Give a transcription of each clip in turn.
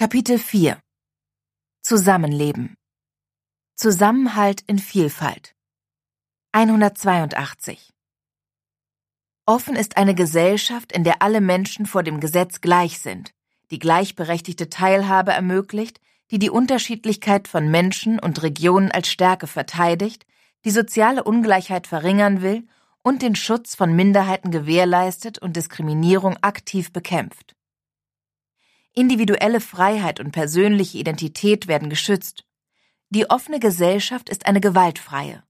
Kapitel 4 Zusammenleben. Zusammenhalt in Vielfalt. 182 Offen ist eine Gesellschaft, in der alle Menschen vor dem Gesetz gleich sind, die gleichberechtigte Teilhabe ermöglicht, die die Unterschiedlichkeit von Menschen und Regionen als Stärke verteidigt, die soziale Ungleichheit verringern will und den Schutz von Minderheiten gewährleistet und Diskriminierung aktiv bekämpft. Individuelle Freiheit und persönliche Identität werden geschützt. Die offene Gesellschaft ist eine gewaltfreie.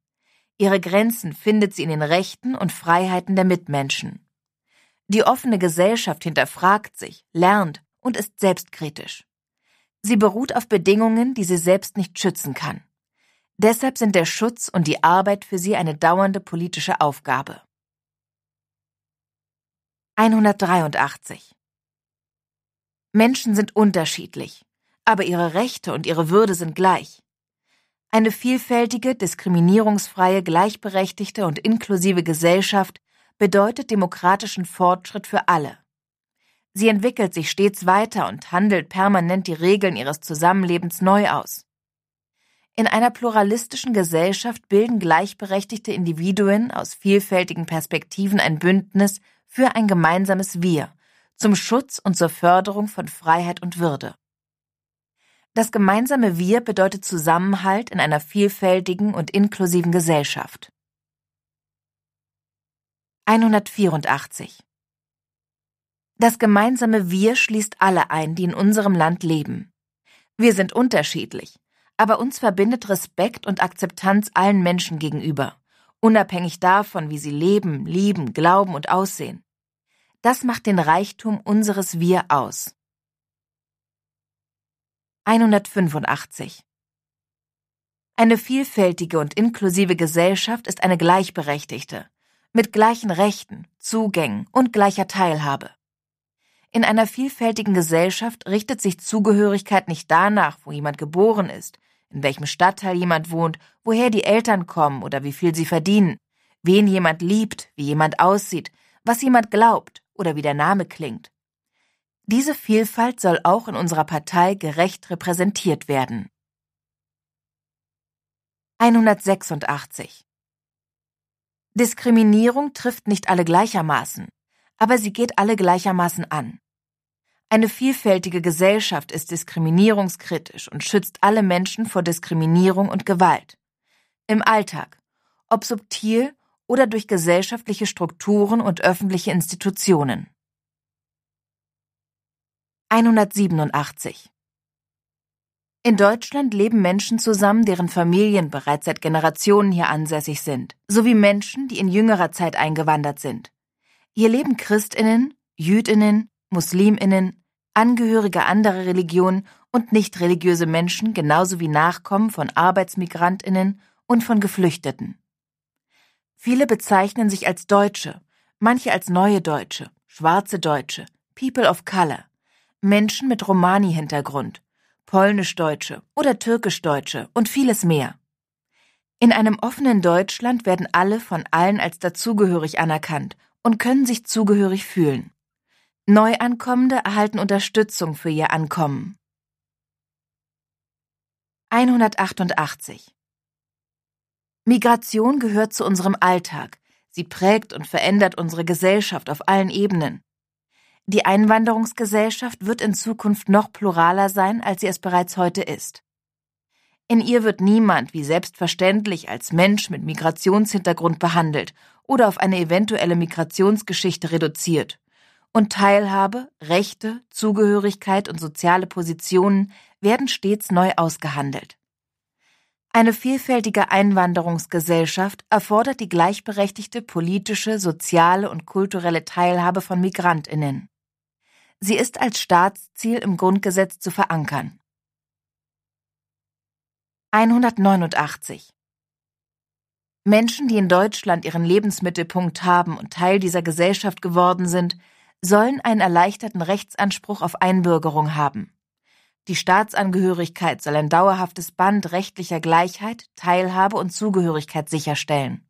Ihre Grenzen findet sie in den Rechten und Freiheiten der Mitmenschen. Die offene Gesellschaft hinterfragt sich, lernt und ist selbstkritisch. Sie beruht auf Bedingungen, die sie selbst nicht schützen kann. Deshalb sind der Schutz und die Arbeit für sie eine dauernde politische Aufgabe. 183 Menschen sind unterschiedlich, aber ihre Rechte und ihre Würde sind gleich. Eine vielfältige, diskriminierungsfreie, gleichberechtigte und inklusive Gesellschaft bedeutet demokratischen Fortschritt für alle. Sie entwickelt sich stets weiter und handelt permanent die Regeln ihres Zusammenlebens neu aus. In einer pluralistischen Gesellschaft bilden gleichberechtigte Individuen aus vielfältigen Perspektiven ein Bündnis für ein gemeinsames Wir, zum Schutz und zur Förderung von Freiheit und Würde. Das gemeinsame Wir bedeutet Zusammenhalt in einer vielfältigen und inklusiven Gesellschaft. 184 Das gemeinsame Wir schließt alle ein, die in unserem Land leben. Wir sind unterschiedlich, aber uns verbindet Respekt und Akzeptanz allen Menschen gegenüber, unabhängig davon, wie sie leben, lieben, glauben und aussehen. Das macht den Reichtum unseres Wir aus. 185 Eine vielfältige und inklusive Gesellschaft ist eine gleichberechtigte, mit gleichen Rechten, Zugängen und gleicher Teilhabe. In einer vielfältigen Gesellschaft richtet sich Zugehörigkeit nicht danach, wo jemand geboren ist, in welchem Stadtteil jemand wohnt, woher die Eltern kommen oder wie viel sie verdienen, wen jemand liebt, wie jemand aussieht, was jemand glaubt oder wie der Name klingt. Diese Vielfalt soll auch in unserer Partei gerecht repräsentiert werden. 186 Diskriminierung trifft nicht alle gleichermaßen, aber sie geht alle gleichermaßen an. Eine vielfältige Gesellschaft ist diskriminierungskritisch und schützt alle Menschen vor Diskriminierung und Gewalt. Im Alltag, ob subtil oder durch gesellschaftliche Strukturen und öffentliche Institutionen. 187 in Deutschland leben Menschen zusammen, deren Familien bereits seit Generationen hier ansässig sind, sowie Menschen, die in jüngerer Zeit eingewandert sind. Hier leben Christinnen, Jüdinnen, Musliminnen, Angehörige anderer Religionen und nicht religiöse Menschen genauso wie Nachkommen von Arbeitsmigrantinnen und von Geflüchteten. Viele bezeichnen sich als Deutsche, manche als neue Deutsche, schwarze Deutsche, People of Color, Menschen mit Romani-Hintergrund, Polnisch-Deutsche oder Türkisch-Deutsche und vieles mehr. In einem offenen Deutschland werden alle von allen als dazugehörig anerkannt und können sich zugehörig fühlen. Neuankommende erhalten Unterstützung für ihr Ankommen. 188 Migration gehört zu unserem Alltag. Sie prägt und verändert unsere Gesellschaft auf allen Ebenen. Die Einwanderungsgesellschaft wird in Zukunft noch pluraler sein, als sie es bereits heute ist. In ihr wird niemand wie selbstverständlich als Mensch mit Migrationshintergrund behandelt oder auf eine eventuelle Migrationsgeschichte reduziert. Und Teilhabe, Rechte, Zugehörigkeit und soziale Positionen werden stets neu ausgehandelt. Eine vielfältige Einwanderungsgesellschaft erfordert die gleichberechtigte politische, soziale und kulturelle Teilhabe von Migrantinnen. Sie ist als Staatsziel im Grundgesetz zu verankern. 189 Menschen, die in Deutschland ihren Lebensmittelpunkt haben und Teil dieser Gesellschaft geworden sind, sollen einen erleichterten Rechtsanspruch auf Einbürgerung haben. Die Staatsangehörigkeit soll ein dauerhaftes Band rechtlicher Gleichheit, Teilhabe und Zugehörigkeit sicherstellen.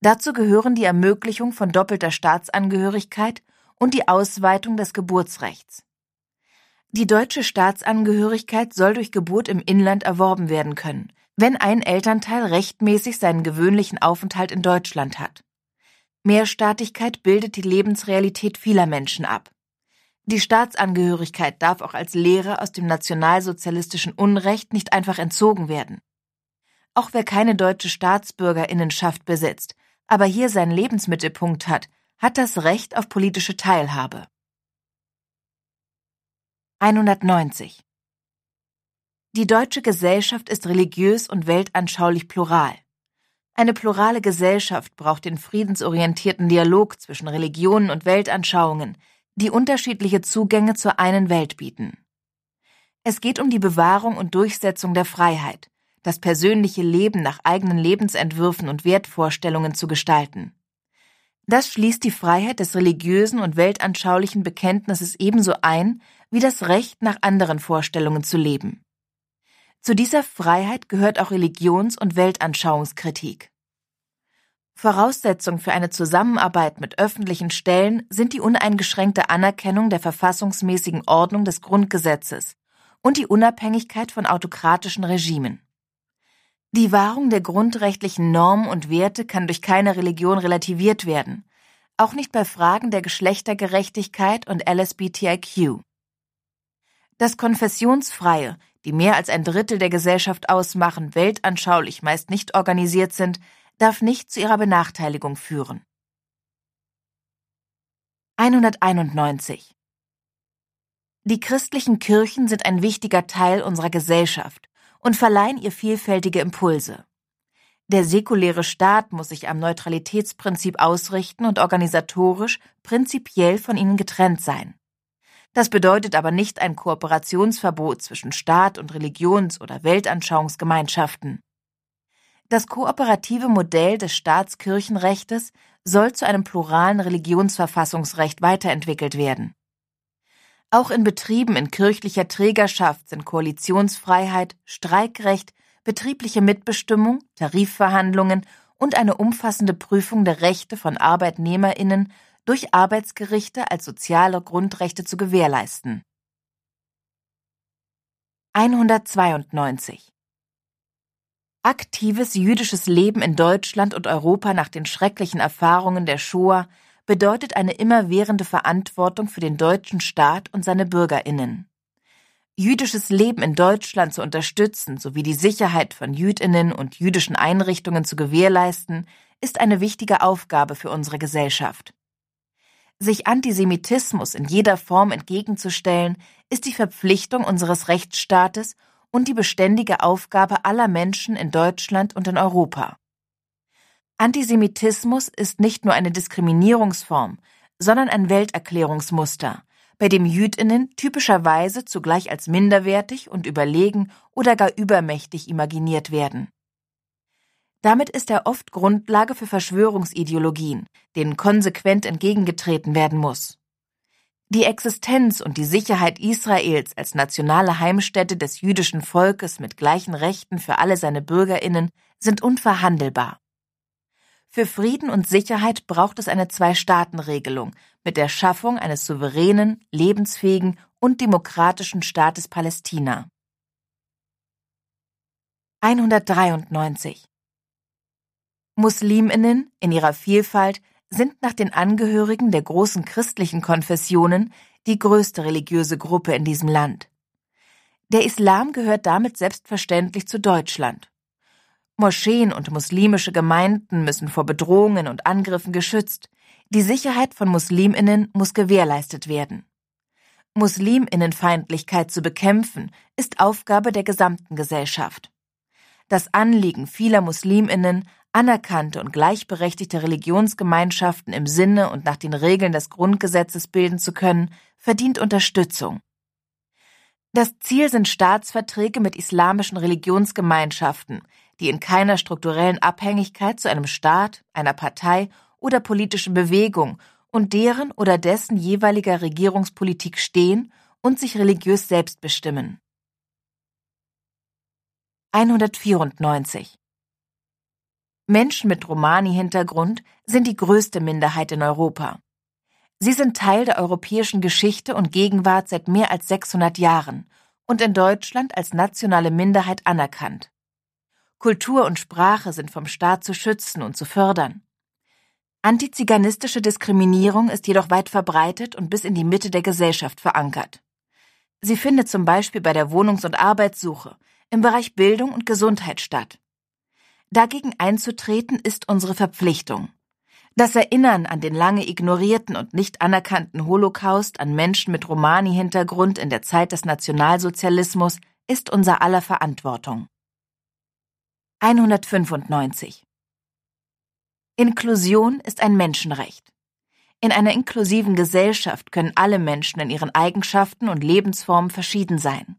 Dazu gehören die Ermöglichung von doppelter Staatsangehörigkeit und die Ausweitung des Geburtsrechts. Die deutsche Staatsangehörigkeit soll durch Geburt im Inland erworben werden können, wenn ein Elternteil rechtmäßig seinen gewöhnlichen Aufenthalt in Deutschland hat. Mehrstaatigkeit bildet die Lebensrealität vieler Menschen ab. Die Staatsangehörigkeit darf auch als Lehre aus dem nationalsozialistischen Unrecht nicht einfach entzogen werden. Auch wer keine deutsche Staatsbürgerinnenschaft besitzt, aber hier seinen Lebensmittelpunkt hat, hat das Recht auf politische Teilhabe. 190 Die deutsche Gesellschaft ist religiös und weltanschaulich plural. Eine plurale Gesellschaft braucht den friedensorientierten Dialog zwischen Religionen und Weltanschauungen, die unterschiedliche Zugänge zur einen Welt bieten. Es geht um die Bewahrung und Durchsetzung der Freiheit, das persönliche Leben nach eigenen Lebensentwürfen und Wertvorstellungen zu gestalten. Das schließt die Freiheit des religiösen und weltanschaulichen Bekenntnisses ebenso ein wie das Recht, nach anderen Vorstellungen zu leben. Zu dieser Freiheit gehört auch Religions- und Weltanschauungskritik. Voraussetzung für eine Zusammenarbeit mit öffentlichen Stellen sind die uneingeschränkte Anerkennung der verfassungsmäßigen Ordnung des Grundgesetzes und die Unabhängigkeit von autokratischen Regimen. Die Wahrung der grundrechtlichen Normen und Werte kann durch keine Religion relativiert werden, auch nicht bei Fragen der Geschlechtergerechtigkeit und LSBTIQ. Das konfessionsfreie, die mehr als ein Drittel der Gesellschaft ausmachen, weltanschaulich meist nicht organisiert sind, darf nicht zu ihrer Benachteiligung führen. 191 Die christlichen Kirchen sind ein wichtiger Teil unserer Gesellschaft und verleihen ihr vielfältige Impulse. Der säkuläre Staat muss sich am Neutralitätsprinzip ausrichten und organisatorisch prinzipiell von ihnen getrennt sein. Das bedeutet aber nicht ein Kooperationsverbot zwischen Staat und Religions- oder Weltanschauungsgemeinschaften. Das kooperative Modell des Staatskirchenrechtes soll zu einem pluralen Religionsverfassungsrecht weiterentwickelt werden. Auch in Betrieben in kirchlicher Trägerschaft sind Koalitionsfreiheit, Streikrecht, betriebliche Mitbestimmung, Tarifverhandlungen und eine umfassende Prüfung der Rechte von Arbeitnehmerinnen durch Arbeitsgerichte als soziale Grundrechte zu gewährleisten. 192 Aktives jüdisches Leben in Deutschland und Europa nach den schrecklichen Erfahrungen der Shoah bedeutet eine immerwährende Verantwortung für den deutschen Staat und seine Bürgerinnen. Jüdisches Leben in Deutschland zu unterstützen sowie die Sicherheit von Jüdinnen und jüdischen Einrichtungen zu gewährleisten, ist eine wichtige Aufgabe für unsere Gesellschaft. Sich Antisemitismus in jeder Form entgegenzustellen, ist die Verpflichtung unseres Rechtsstaates und die beständige Aufgabe aller Menschen in Deutschland und in Europa. Antisemitismus ist nicht nur eine Diskriminierungsform, sondern ein Welterklärungsmuster, bei dem Jüdinnen typischerweise zugleich als minderwertig und überlegen oder gar übermächtig imaginiert werden. Damit ist er oft Grundlage für Verschwörungsideologien, denen konsequent entgegengetreten werden muss. Die Existenz und die Sicherheit Israels als nationale Heimstätte des jüdischen Volkes mit gleichen Rechten für alle seine Bürgerinnen sind unverhandelbar. Für Frieden und Sicherheit braucht es eine Zwei-Staaten-Regelung mit der Schaffung eines souveränen, lebensfähigen und demokratischen Staates Palästina. 193 Musliminnen in ihrer Vielfalt sind nach den Angehörigen der großen christlichen Konfessionen die größte religiöse Gruppe in diesem Land. Der Islam gehört damit selbstverständlich zu Deutschland. Moscheen und muslimische Gemeinden müssen vor Bedrohungen und Angriffen geschützt. Die Sicherheit von Musliminnen muss gewährleistet werden. Musliminnenfeindlichkeit zu bekämpfen, ist Aufgabe der gesamten Gesellschaft. Das Anliegen vieler Musliminnen anerkannte und gleichberechtigte Religionsgemeinschaften im Sinne und nach den Regeln des Grundgesetzes bilden zu können, verdient Unterstützung. Das Ziel sind Staatsverträge mit islamischen Religionsgemeinschaften, die in keiner strukturellen Abhängigkeit zu einem Staat, einer Partei oder politischen Bewegung und deren oder dessen jeweiliger Regierungspolitik stehen und sich religiös selbst bestimmen. 194 Menschen mit Romani-Hintergrund sind die größte Minderheit in Europa. Sie sind Teil der europäischen Geschichte und Gegenwart seit mehr als 600 Jahren und in Deutschland als nationale Minderheit anerkannt. Kultur und Sprache sind vom Staat zu schützen und zu fördern. Antiziganistische Diskriminierung ist jedoch weit verbreitet und bis in die Mitte der Gesellschaft verankert. Sie findet zum Beispiel bei der Wohnungs- und Arbeitssuche, im Bereich Bildung und Gesundheit statt. Dagegen einzutreten ist unsere Verpflichtung. Das Erinnern an den lange ignorierten und nicht anerkannten Holocaust an Menschen mit Romani-Hintergrund in der Zeit des Nationalsozialismus ist unser aller Verantwortung. 195 Inklusion ist ein Menschenrecht. In einer inklusiven Gesellschaft können alle Menschen in ihren Eigenschaften und Lebensformen verschieden sein.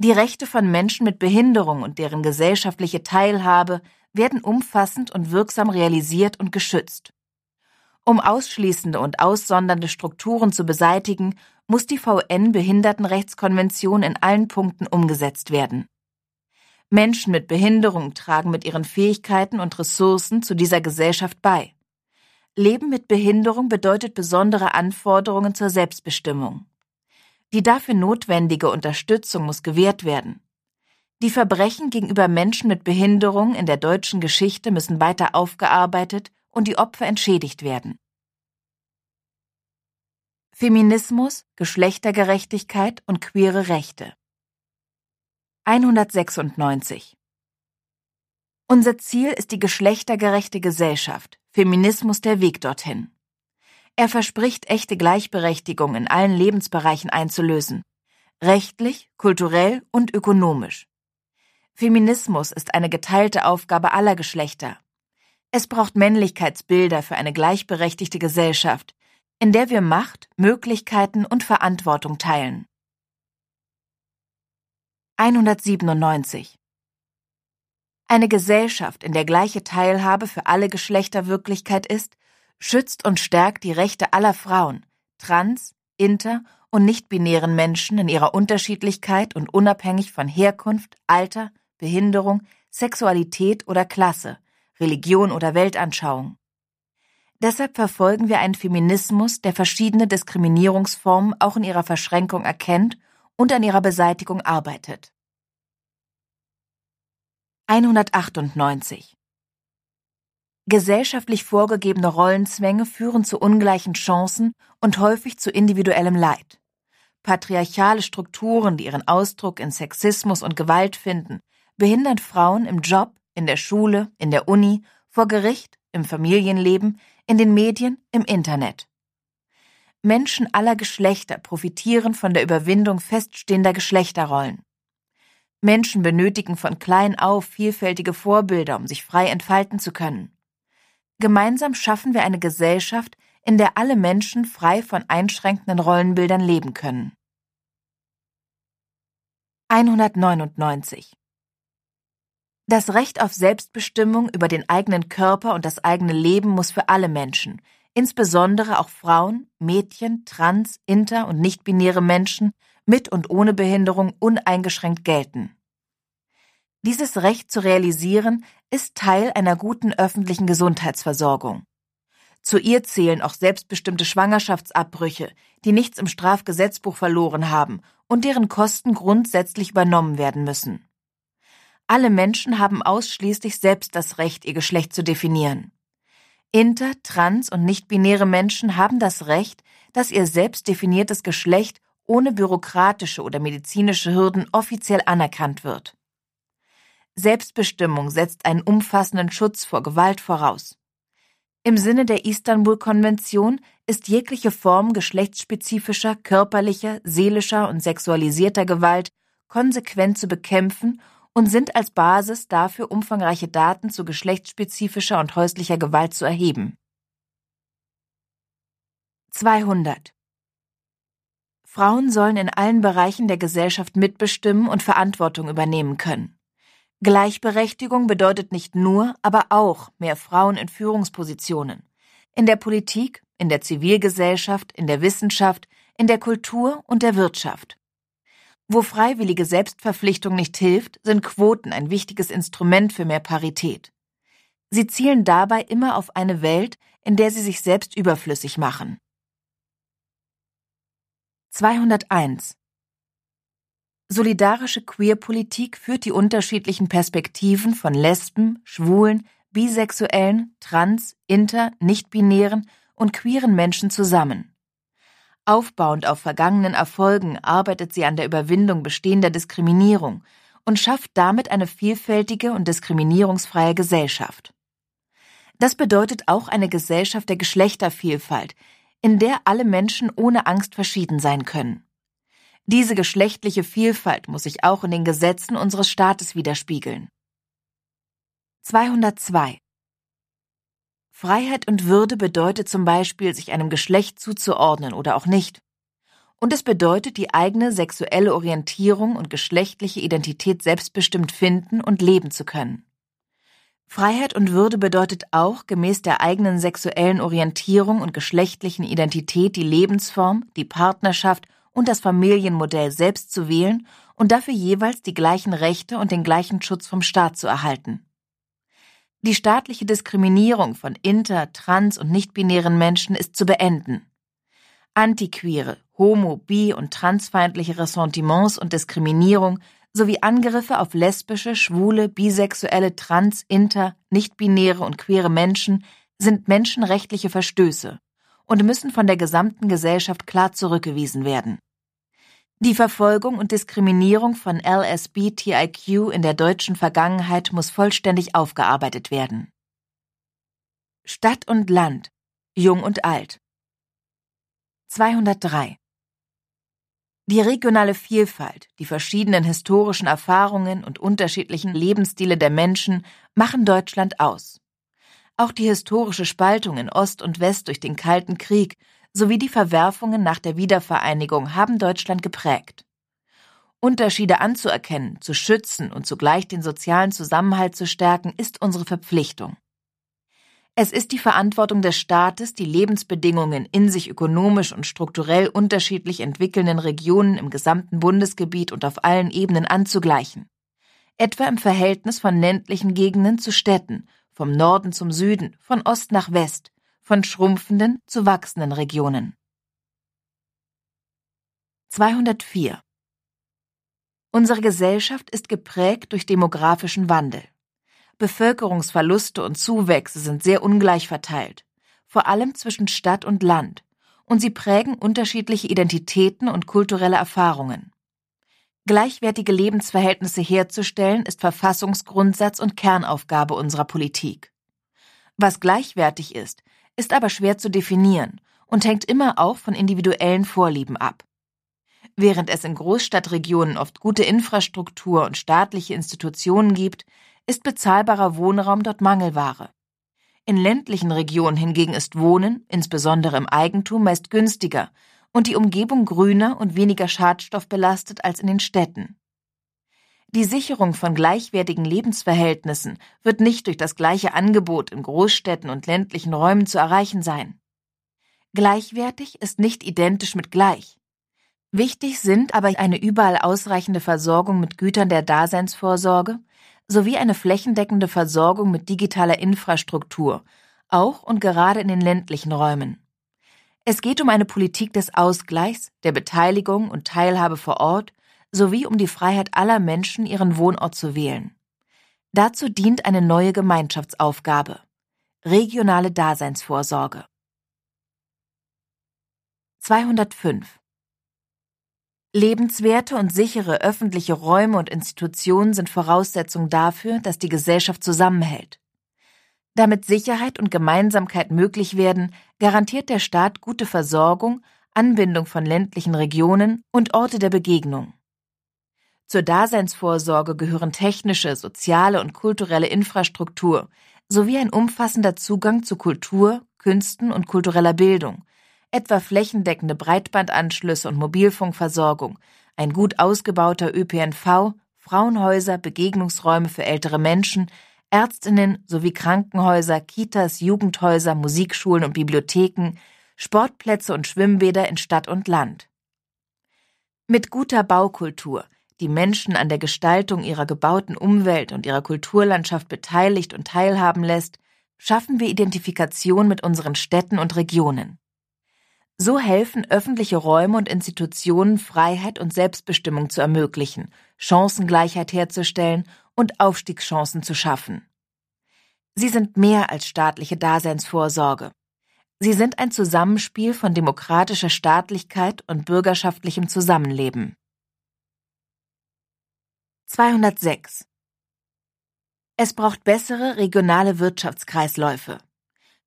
Die Rechte von Menschen mit Behinderung und deren gesellschaftliche Teilhabe werden umfassend und wirksam realisiert und geschützt. Um ausschließende und aussondernde Strukturen zu beseitigen, muss die VN-Behindertenrechtskonvention in allen Punkten umgesetzt werden. Menschen mit Behinderung tragen mit ihren Fähigkeiten und Ressourcen zu dieser Gesellschaft bei. Leben mit Behinderung bedeutet besondere Anforderungen zur Selbstbestimmung. Die dafür notwendige Unterstützung muss gewährt werden. Die Verbrechen gegenüber Menschen mit Behinderung in der deutschen Geschichte müssen weiter aufgearbeitet und die Opfer entschädigt werden. Feminismus, Geschlechtergerechtigkeit und queere Rechte 196 Unser Ziel ist die geschlechtergerechte Gesellschaft, Feminismus der Weg dorthin. Er verspricht, echte Gleichberechtigung in allen Lebensbereichen einzulösen. Rechtlich, kulturell und ökonomisch. Feminismus ist eine geteilte Aufgabe aller Geschlechter. Es braucht Männlichkeitsbilder für eine gleichberechtigte Gesellschaft, in der wir Macht, Möglichkeiten und Verantwortung teilen. 197 Eine Gesellschaft, in der gleiche Teilhabe für alle Geschlechter Wirklichkeit ist, schützt und stärkt die Rechte aller Frauen, trans, inter und nicht-binären Menschen in ihrer Unterschiedlichkeit und unabhängig von Herkunft, Alter, Behinderung, Sexualität oder Klasse, Religion oder Weltanschauung. Deshalb verfolgen wir einen Feminismus, der verschiedene Diskriminierungsformen auch in ihrer Verschränkung erkennt und an ihrer Beseitigung arbeitet. 198 Gesellschaftlich vorgegebene Rollenzwänge führen zu ungleichen Chancen und häufig zu individuellem Leid. Patriarchale Strukturen, die ihren Ausdruck in Sexismus und Gewalt finden, behindern Frauen im Job, in der Schule, in der Uni, vor Gericht, im Familienleben, in den Medien, im Internet. Menschen aller Geschlechter profitieren von der Überwindung feststehender Geschlechterrollen. Menschen benötigen von klein auf vielfältige Vorbilder, um sich frei entfalten zu können. Gemeinsam schaffen wir eine Gesellschaft, in der alle Menschen frei von einschränkenden Rollenbildern leben können. 199 Das Recht auf Selbstbestimmung über den eigenen Körper und das eigene Leben muss für alle Menschen, insbesondere auch Frauen, Mädchen, trans, inter und nichtbinäre Menschen mit und ohne Behinderung uneingeschränkt gelten. Dieses Recht zu realisieren ist Teil einer guten öffentlichen Gesundheitsversorgung. Zu ihr zählen auch selbstbestimmte Schwangerschaftsabbrüche, die nichts im Strafgesetzbuch verloren haben und deren Kosten grundsätzlich übernommen werden müssen. Alle Menschen haben ausschließlich selbst das Recht, ihr Geschlecht zu definieren. Inter-, trans- und nichtbinäre Menschen haben das Recht, dass ihr selbst definiertes Geschlecht ohne bürokratische oder medizinische Hürden offiziell anerkannt wird. Selbstbestimmung setzt einen umfassenden Schutz vor Gewalt voraus. Im Sinne der Istanbul-Konvention ist jegliche Form geschlechtsspezifischer, körperlicher, seelischer und sexualisierter Gewalt konsequent zu bekämpfen und sind als Basis dafür umfangreiche Daten zu geschlechtsspezifischer und häuslicher Gewalt zu erheben. 200. Frauen sollen in allen Bereichen der Gesellschaft mitbestimmen und Verantwortung übernehmen können. Gleichberechtigung bedeutet nicht nur, aber auch mehr Frauen in Führungspositionen. In der Politik, in der Zivilgesellschaft, in der Wissenschaft, in der Kultur und der Wirtschaft. Wo freiwillige Selbstverpflichtung nicht hilft, sind Quoten ein wichtiges Instrument für mehr Parität. Sie zielen dabei immer auf eine Welt, in der sie sich selbst überflüssig machen. 201 Solidarische Queerpolitik führt die unterschiedlichen Perspektiven von Lesben, Schwulen, Bisexuellen, Trans, Inter, Nichtbinären und queeren Menschen zusammen. Aufbauend auf vergangenen Erfolgen arbeitet sie an der Überwindung bestehender Diskriminierung und schafft damit eine vielfältige und diskriminierungsfreie Gesellschaft. Das bedeutet auch eine Gesellschaft der Geschlechtervielfalt, in der alle Menschen ohne Angst verschieden sein können. Diese geschlechtliche Vielfalt muss sich auch in den Gesetzen unseres Staates widerspiegeln. 202 Freiheit und Würde bedeutet zum Beispiel, sich einem Geschlecht zuzuordnen oder auch nicht. Und es bedeutet, die eigene sexuelle Orientierung und geschlechtliche Identität selbstbestimmt finden und leben zu können. Freiheit und Würde bedeutet auch, gemäß der eigenen sexuellen Orientierung und geschlechtlichen Identität die Lebensform, die Partnerschaft und das Familienmodell selbst zu wählen und dafür jeweils die gleichen Rechte und den gleichen Schutz vom Staat zu erhalten. Die staatliche Diskriminierung von inter-, trans- und nichtbinären Menschen ist zu beenden. Antiqueere, homo-, bi- und transfeindliche Ressentiments und Diskriminierung sowie Angriffe auf lesbische, schwule, bisexuelle, trans-, inter-, nichtbinäre und queere Menschen sind menschenrechtliche Verstöße und müssen von der gesamten Gesellschaft klar zurückgewiesen werden. Die Verfolgung und Diskriminierung von LSBTIQ in der deutschen Vergangenheit muss vollständig aufgearbeitet werden. Stadt und Land, Jung und Alt. 203. Die regionale Vielfalt, die verschiedenen historischen Erfahrungen und unterschiedlichen Lebensstile der Menschen machen Deutschland aus. Auch die historische Spaltung in Ost und West durch den Kalten Krieg sowie die Verwerfungen nach der Wiedervereinigung haben Deutschland geprägt. Unterschiede anzuerkennen, zu schützen und zugleich den sozialen Zusammenhalt zu stärken, ist unsere Verpflichtung. Es ist die Verantwortung des Staates, die Lebensbedingungen in sich ökonomisch und strukturell unterschiedlich entwickelnden Regionen im gesamten Bundesgebiet und auf allen Ebenen anzugleichen. Etwa im Verhältnis von ländlichen Gegenden zu Städten, vom Norden zum Süden, von Ost nach West, von schrumpfenden zu wachsenden Regionen. 204 Unsere Gesellschaft ist geprägt durch demografischen Wandel. Bevölkerungsverluste und Zuwächse sind sehr ungleich verteilt, vor allem zwischen Stadt und Land, und sie prägen unterschiedliche Identitäten und kulturelle Erfahrungen. Gleichwertige Lebensverhältnisse herzustellen ist Verfassungsgrundsatz und Kernaufgabe unserer Politik. Was gleichwertig ist, ist aber schwer zu definieren und hängt immer auch von individuellen Vorlieben ab. Während es in Großstadtregionen oft gute Infrastruktur und staatliche Institutionen gibt, ist bezahlbarer Wohnraum dort Mangelware. In ländlichen Regionen hingegen ist Wohnen, insbesondere im Eigentum, meist günstiger und die Umgebung grüner und weniger schadstoffbelastet als in den Städten. Die Sicherung von gleichwertigen Lebensverhältnissen wird nicht durch das gleiche Angebot in Großstädten und ländlichen Räumen zu erreichen sein. Gleichwertig ist nicht identisch mit gleich. Wichtig sind aber eine überall ausreichende Versorgung mit Gütern der Daseinsvorsorge sowie eine flächendeckende Versorgung mit digitaler Infrastruktur, auch und gerade in den ländlichen Räumen. Es geht um eine Politik des Ausgleichs, der Beteiligung und Teilhabe vor Ort sowie um die Freiheit aller Menschen, ihren Wohnort zu wählen. Dazu dient eine neue Gemeinschaftsaufgabe regionale Daseinsvorsorge. 205 Lebenswerte und sichere öffentliche Räume und Institutionen sind Voraussetzung dafür, dass die Gesellschaft zusammenhält. Damit Sicherheit und Gemeinsamkeit möglich werden, garantiert der Staat gute Versorgung, Anbindung von ländlichen Regionen und Orte der Begegnung. Zur Daseinsvorsorge gehören technische, soziale und kulturelle Infrastruktur sowie ein umfassender Zugang zu Kultur, Künsten und kultureller Bildung, etwa flächendeckende Breitbandanschlüsse und Mobilfunkversorgung, ein gut ausgebauter ÖPNV, Frauenhäuser, Begegnungsräume für ältere Menschen, Ärztinnen sowie Krankenhäuser, Kitas, Jugendhäuser, Musikschulen und Bibliotheken, Sportplätze und Schwimmbäder in Stadt und Land. Mit guter Baukultur, die Menschen an der Gestaltung ihrer gebauten Umwelt und ihrer Kulturlandschaft beteiligt und teilhaben lässt, schaffen wir Identifikation mit unseren Städten und Regionen. So helfen öffentliche Räume und Institutionen Freiheit und Selbstbestimmung zu ermöglichen, Chancengleichheit herzustellen und Aufstiegschancen zu schaffen. Sie sind mehr als staatliche Daseinsvorsorge. Sie sind ein Zusammenspiel von demokratischer Staatlichkeit und bürgerschaftlichem Zusammenleben. 206. Es braucht bessere regionale Wirtschaftskreisläufe.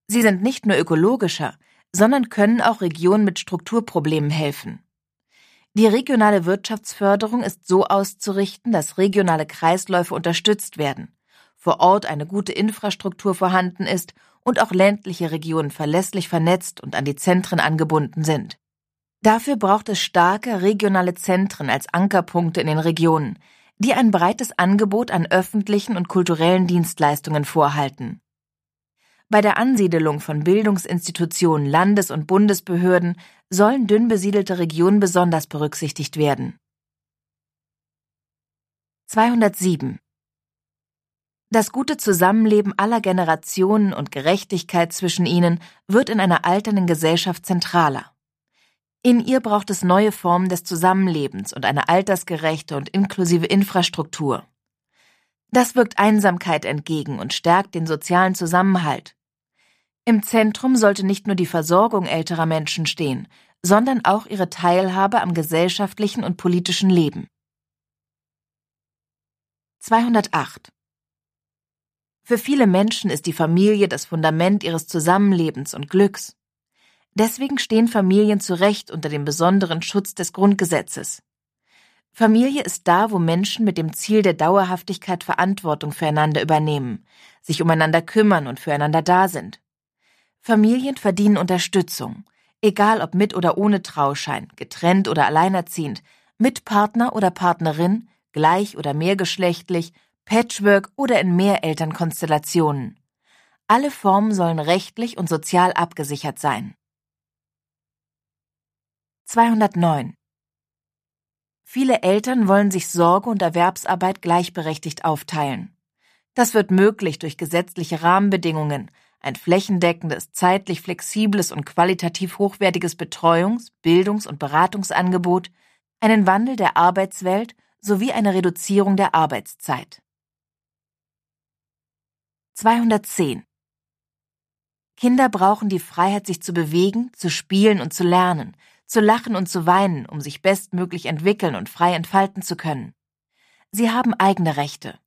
Sie sind nicht nur ökologischer, sondern können auch Regionen mit Strukturproblemen helfen. Die regionale Wirtschaftsförderung ist so auszurichten, dass regionale Kreisläufe unterstützt werden, vor Ort eine gute Infrastruktur vorhanden ist und auch ländliche Regionen verlässlich vernetzt und an die Zentren angebunden sind. Dafür braucht es starke regionale Zentren als Ankerpunkte in den Regionen, die ein breites Angebot an öffentlichen und kulturellen Dienstleistungen vorhalten. Bei der Ansiedelung von Bildungsinstitutionen, Landes- und Bundesbehörden sollen dünn besiedelte Regionen besonders berücksichtigt werden. 207. Das gute Zusammenleben aller Generationen und Gerechtigkeit zwischen ihnen wird in einer alternden Gesellschaft zentraler. In ihr braucht es neue Formen des Zusammenlebens und eine altersgerechte und inklusive Infrastruktur. Das wirkt Einsamkeit entgegen und stärkt den sozialen Zusammenhalt. Im Zentrum sollte nicht nur die Versorgung älterer Menschen stehen, sondern auch ihre Teilhabe am gesellschaftlichen und politischen Leben. 208. Für viele Menschen ist die Familie das Fundament ihres Zusammenlebens und Glücks. Deswegen stehen Familien zu Recht unter dem besonderen Schutz des Grundgesetzes. Familie ist da, wo Menschen mit dem Ziel der Dauerhaftigkeit Verantwortung füreinander übernehmen, sich umeinander kümmern und füreinander da sind. Familien verdienen Unterstützung, egal ob mit oder ohne Trauschein, getrennt oder alleinerziehend, mit Partner oder Partnerin, gleich oder mehrgeschlechtlich, Patchwork oder in Mehrelternkonstellationen. Alle Formen sollen rechtlich und sozial abgesichert sein. 209. Viele Eltern wollen sich Sorge und Erwerbsarbeit gleichberechtigt aufteilen. Das wird möglich durch gesetzliche Rahmenbedingungen, ein flächendeckendes, zeitlich flexibles und qualitativ hochwertiges Betreuungs-, Bildungs- und Beratungsangebot, einen Wandel der Arbeitswelt sowie eine Reduzierung der Arbeitszeit. 210. Kinder brauchen die Freiheit, sich zu bewegen, zu spielen und zu lernen, zu lachen und zu weinen, um sich bestmöglich entwickeln und frei entfalten zu können. Sie haben eigene Rechte.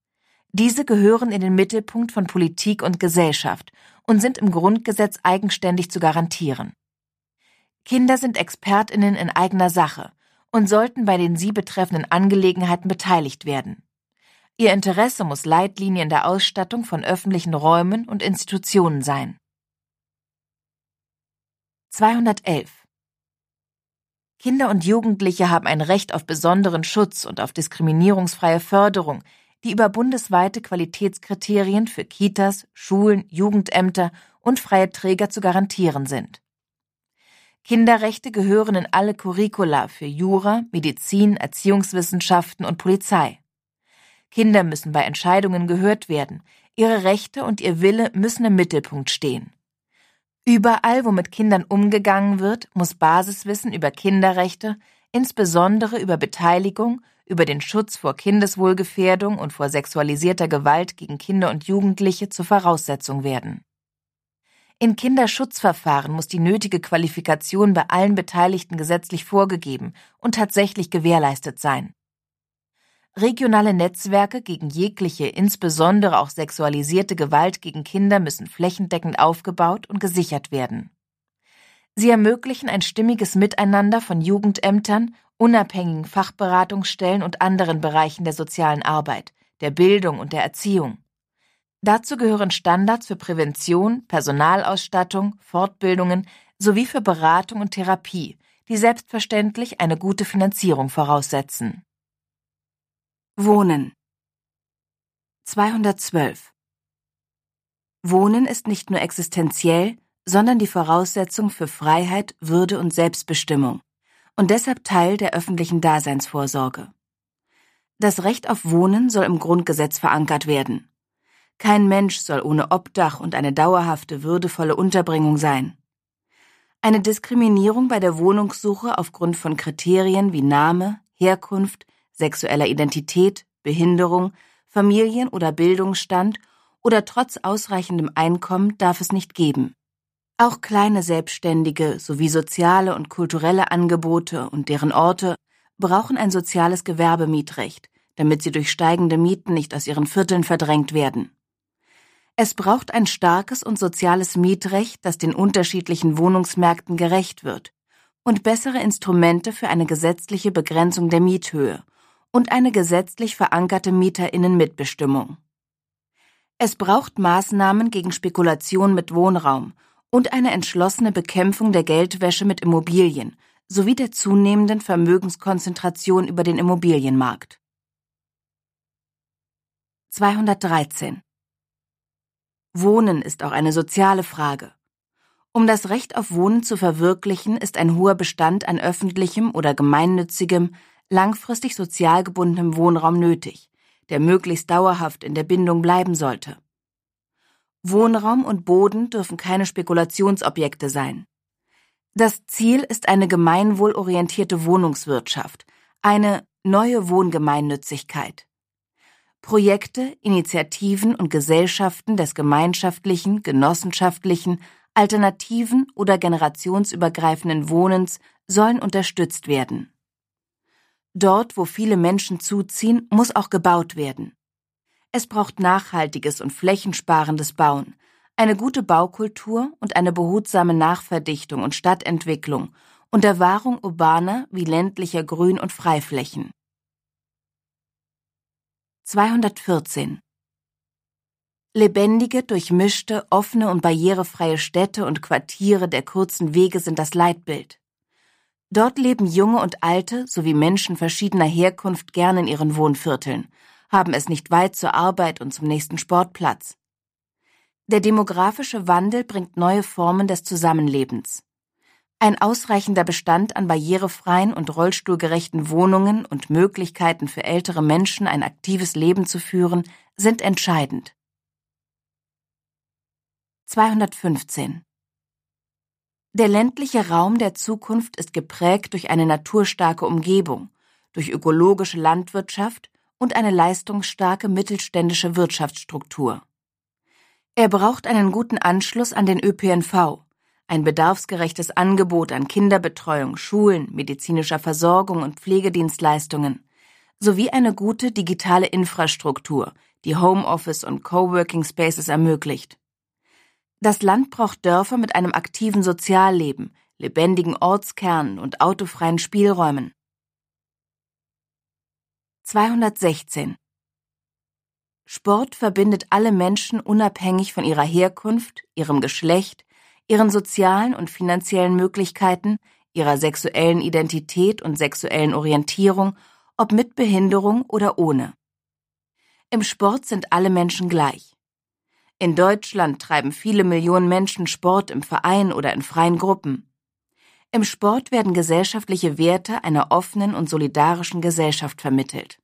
Diese gehören in den Mittelpunkt von Politik und Gesellschaft und sind im Grundgesetz eigenständig zu garantieren. Kinder sind Expertinnen in eigener Sache und sollten bei den sie betreffenden Angelegenheiten beteiligt werden. Ihr Interesse muss Leitlinien der Ausstattung von öffentlichen Räumen und Institutionen sein. 211 Kinder und Jugendliche haben ein Recht auf besonderen Schutz und auf diskriminierungsfreie Förderung, die über bundesweite Qualitätskriterien für Kitas, Schulen, Jugendämter und freie Träger zu garantieren sind. Kinderrechte gehören in alle Curricula für Jura, Medizin, Erziehungswissenschaften und Polizei. Kinder müssen bei Entscheidungen gehört werden, ihre Rechte und ihr Wille müssen im Mittelpunkt stehen. Überall, wo mit Kindern umgegangen wird, muss Basiswissen über Kinderrechte, insbesondere über Beteiligung, über den Schutz vor Kindeswohlgefährdung und vor sexualisierter Gewalt gegen Kinder und Jugendliche zur Voraussetzung werden. In Kinderschutzverfahren muss die nötige Qualifikation bei allen Beteiligten gesetzlich vorgegeben und tatsächlich gewährleistet sein. Regionale Netzwerke gegen jegliche, insbesondere auch sexualisierte Gewalt gegen Kinder müssen flächendeckend aufgebaut und gesichert werden. Sie ermöglichen ein stimmiges Miteinander von Jugendämtern, unabhängigen Fachberatungsstellen und anderen Bereichen der sozialen Arbeit, der Bildung und der Erziehung. Dazu gehören Standards für Prävention, Personalausstattung, Fortbildungen sowie für Beratung und Therapie, die selbstverständlich eine gute Finanzierung voraussetzen. Wohnen 212 Wohnen ist nicht nur existenziell, sondern die Voraussetzung für Freiheit, Würde und Selbstbestimmung und deshalb Teil der öffentlichen Daseinsvorsorge. Das Recht auf Wohnen soll im Grundgesetz verankert werden. Kein Mensch soll ohne Obdach und eine dauerhafte, würdevolle Unterbringung sein. Eine Diskriminierung bei der Wohnungssuche aufgrund von Kriterien wie Name, Herkunft, sexueller Identität, Behinderung, Familien- oder Bildungsstand oder trotz ausreichendem Einkommen darf es nicht geben. Auch kleine Selbstständige sowie soziale und kulturelle Angebote und deren Orte brauchen ein soziales Gewerbemietrecht, damit sie durch steigende Mieten nicht aus ihren Vierteln verdrängt werden. Es braucht ein starkes und soziales Mietrecht, das den unterschiedlichen Wohnungsmärkten gerecht wird, und bessere Instrumente für eine gesetzliche Begrenzung der Miethöhe und eine gesetzlich verankerte Mieterinnenmitbestimmung. Es braucht Maßnahmen gegen Spekulation mit Wohnraum und eine entschlossene Bekämpfung der Geldwäsche mit Immobilien sowie der zunehmenden Vermögenskonzentration über den Immobilienmarkt. 213 Wohnen ist auch eine soziale Frage. Um das Recht auf Wohnen zu verwirklichen, ist ein hoher Bestand an öffentlichem oder gemeinnützigem, langfristig sozial gebundenem Wohnraum nötig, der möglichst dauerhaft in der Bindung bleiben sollte. Wohnraum und Boden dürfen keine Spekulationsobjekte sein. Das Ziel ist eine gemeinwohlorientierte Wohnungswirtschaft, eine neue Wohngemeinnützigkeit. Projekte, Initiativen und Gesellschaften des gemeinschaftlichen, genossenschaftlichen, alternativen oder generationsübergreifenden Wohnens sollen unterstützt werden. Dort, wo viele Menschen zuziehen, muss auch gebaut werden. Es braucht nachhaltiges und flächensparendes Bauen, eine gute Baukultur und eine behutsame Nachverdichtung und Stadtentwicklung und der Wahrung urbaner wie ländlicher Grün- und Freiflächen. 214 Lebendige, durchmischte, offene und barrierefreie Städte und Quartiere der kurzen Wege sind das Leitbild. Dort leben Junge und Alte sowie Menschen verschiedener Herkunft gern in ihren Wohnvierteln, haben es nicht weit zur Arbeit und zum nächsten Sportplatz. Der demografische Wandel bringt neue Formen des Zusammenlebens. Ein ausreichender Bestand an barrierefreien und rollstuhlgerechten Wohnungen und Möglichkeiten für ältere Menschen ein aktives Leben zu führen, sind entscheidend. 215 Der ländliche Raum der Zukunft ist geprägt durch eine naturstarke Umgebung, durch ökologische Landwirtschaft und eine leistungsstarke mittelständische Wirtschaftsstruktur. Er braucht einen guten Anschluss an den ÖPNV, ein bedarfsgerechtes Angebot an Kinderbetreuung, Schulen, medizinischer Versorgung und Pflegedienstleistungen sowie eine gute digitale Infrastruktur, die Homeoffice und Coworking Spaces ermöglicht. Das Land braucht Dörfer mit einem aktiven Sozialleben, lebendigen Ortskernen und autofreien Spielräumen. 216 Sport verbindet alle Menschen unabhängig von ihrer Herkunft, ihrem Geschlecht, ihren sozialen und finanziellen Möglichkeiten, ihrer sexuellen Identität und sexuellen Orientierung, ob mit Behinderung oder ohne. Im Sport sind alle Menschen gleich. In Deutschland treiben viele Millionen Menschen Sport im Verein oder in freien Gruppen. Im Sport werden gesellschaftliche Werte einer offenen und solidarischen Gesellschaft vermittelt.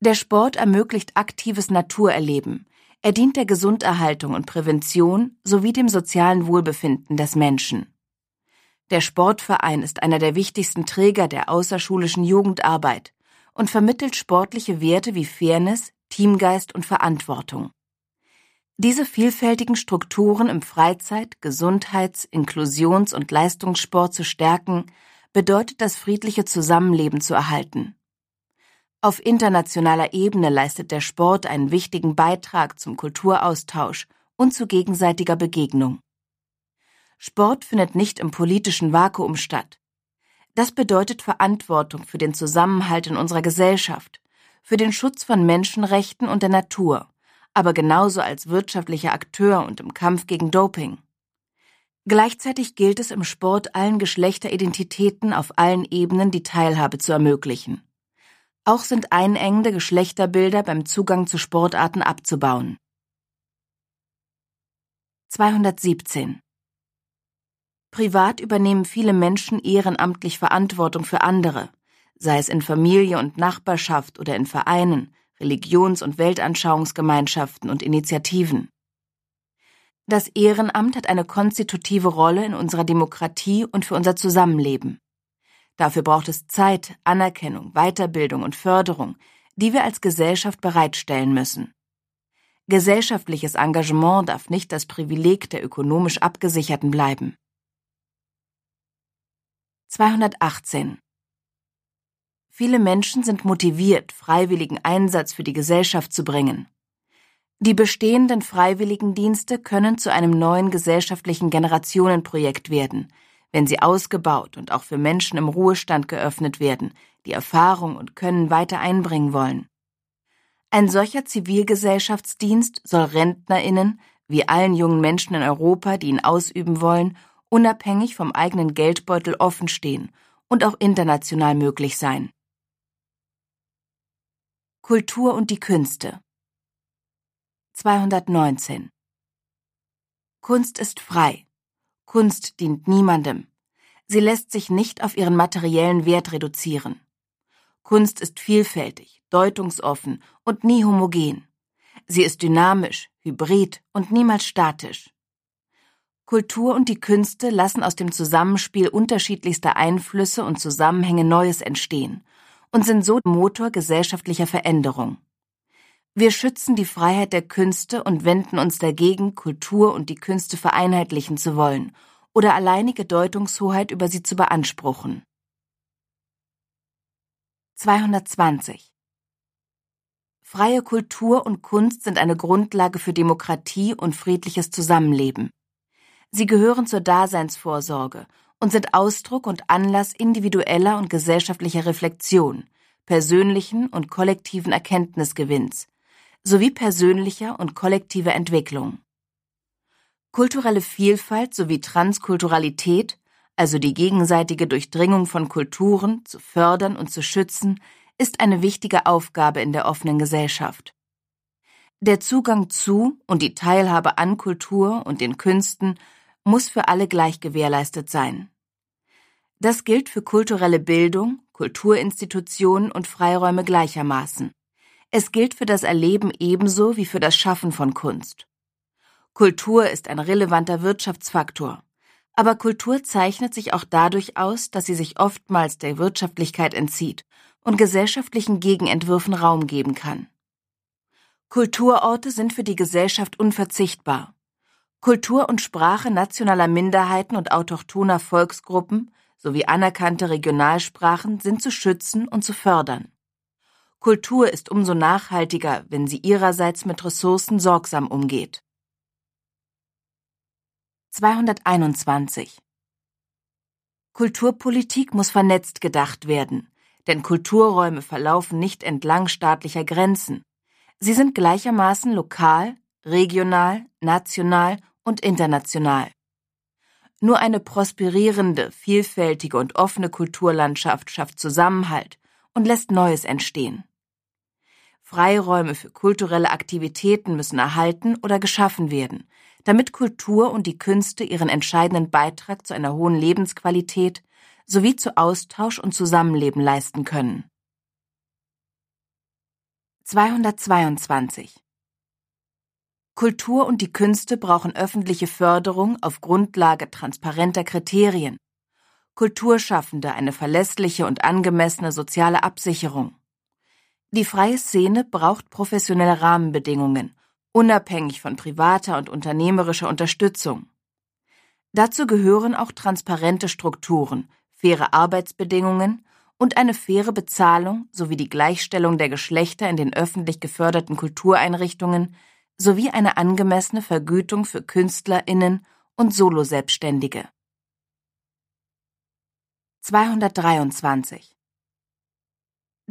Der Sport ermöglicht aktives Naturerleben. Er dient der Gesunderhaltung und Prävention sowie dem sozialen Wohlbefinden des Menschen. Der Sportverein ist einer der wichtigsten Träger der außerschulischen Jugendarbeit und vermittelt sportliche Werte wie Fairness, Teamgeist und Verantwortung. Diese vielfältigen Strukturen im Freizeit-, Gesundheits-, Inklusions- und Leistungssport zu stärken, bedeutet das friedliche Zusammenleben zu erhalten. Auf internationaler Ebene leistet der Sport einen wichtigen Beitrag zum Kulturaustausch und zu gegenseitiger Begegnung. Sport findet nicht im politischen Vakuum statt. Das bedeutet Verantwortung für den Zusammenhalt in unserer Gesellschaft, für den Schutz von Menschenrechten und der Natur, aber genauso als wirtschaftlicher Akteur und im Kampf gegen Doping. Gleichzeitig gilt es im Sport allen Geschlechteridentitäten auf allen Ebenen die Teilhabe zu ermöglichen. Auch sind einengende Geschlechterbilder beim Zugang zu Sportarten abzubauen. 217 Privat übernehmen viele Menschen ehrenamtlich Verantwortung für andere, sei es in Familie und Nachbarschaft oder in Vereinen, Religions- und Weltanschauungsgemeinschaften und Initiativen. Das Ehrenamt hat eine konstitutive Rolle in unserer Demokratie und für unser Zusammenleben. Dafür braucht es Zeit, Anerkennung, Weiterbildung und Förderung, die wir als Gesellschaft bereitstellen müssen. Gesellschaftliches Engagement darf nicht das Privileg der ökonomisch Abgesicherten bleiben. 218 Viele Menschen sind motiviert, freiwilligen Einsatz für die Gesellschaft zu bringen. Die bestehenden Freiwilligendienste können zu einem neuen gesellschaftlichen Generationenprojekt werden, wenn sie ausgebaut und auch für Menschen im Ruhestand geöffnet werden, die Erfahrung und Können weiter einbringen wollen. Ein solcher Zivilgesellschaftsdienst soll Rentnerinnen, wie allen jungen Menschen in Europa, die ihn ausüben wollen, unabhängig vom eigenen Geldbeutel offenstehen und auch international möglich sein. Kultur und die Künste 219 Kunst ist frei. Kunst dient niemandem. Sie lässt sich nicht auf ihren materiellen Wert reduzieren. Kunst ist vielfältig, deutungsoffen und nie homogen. Sie ist dynamisch, hybrid und niemals statisch. Kultur und die Künste lassen aus dem Zusammenspiel unterschiedlichster Einflüsse und Zusammenhänge Neues entstehen und sind so Motor gesellschaftlicher Veränderung. Wir schützen die Freiheit der Künste und wenden uns dagegen, Kultur und die Künste vereinheitlichen zu wollen oder alleinige Deutungshoheit über sie zu beanspruchen. 220 Freie Kultur und Kunst sind eine Grundlage für Demokratie und friedliches Zusammenleben. Sie gehören zur Daseinsvorsorge und sind Ausdruck und Anlass individueller und gesellschaftlicher Reflexion, persönlichen und kollektiven Erkenntnisgewinns sowie persönlicher und kollektiver Entwicklung. Kulturelle Vielfalt sowie Transkulturalität also die gegenseitige Durchdringung von Kulturen, zu fördern und zu schützen, ist eine wichtige Aufgabe in der offenen Gesellschaft. Der Zugang zu und die Teilhabe an Kultur und den Künsten muss für alle gleich gewährleistet sein. Das gilt für kulturelle Bildung, Kulturinstitutionen und Freiräume gleichermaßen. Es gilt für das Erleben ebenso wie für das Schaffen von Kunst. Kultur ist ein relevanter Wirtschaftsfaktor. Aber Kultur zeichnet sich auch dadurch aus, dass sie sich oftmals der Wirtschaftlichkeit entzieht und gesellschaftlichen Gegenentwürfen Raum geben kann. Kulturorte sind für die Gesellschaft unverzichtbar. Kultur und Sprache nationaler Minderheiten und autochthoner Volksgruppen sowie anerkannte Regionalsprachen sind zu schützen und zu fördern. Kultur ist umso nachhaltiger, wenn sie ihrerseits mit Ressourcen sorgsam umgeht. 221 Kulturpolitik muss vernetzt gedacht werden, denn Kulturräume verlaufen nicht entlang staatlicher Grenzen. Sie sind gleichermaßen lokal, regional, national und international. Nur eine prosperierende, vielfältige und offene Kulturlandschaft schafft Zusammenhalt und lässt Neues entstehen. Freiräume für kulturelle Aktivitäten müssen erhalten oder geschaffen werden, damit Kultur und die Künste ihren entscheidenden Beitrag zu einer hohen Lebensqualität sowie zu Austausch und Zusammenleben leisten können. 222 Kultur und die Künste brauchen öffentliche Förderung auf Grundlage transparenter Kriterien. Kulturschaffende eine verlässliche und angemessene soziale Absicherung. Die freie Szene braucht professionelle Rahmenbedingungen unabhängig von privater und unternehmerischer Unterstützung. Dazu gehören auch transparente Strukturen, faire Arbeitsbedingungen und eine faire Bezahlung sowie die Gleichstellung der Geschlechter in den öffentlich geförderten Kultureinrichtungen sowie eine angemessene Vergütung für Künstlerinnen und Soloselbstständige. 223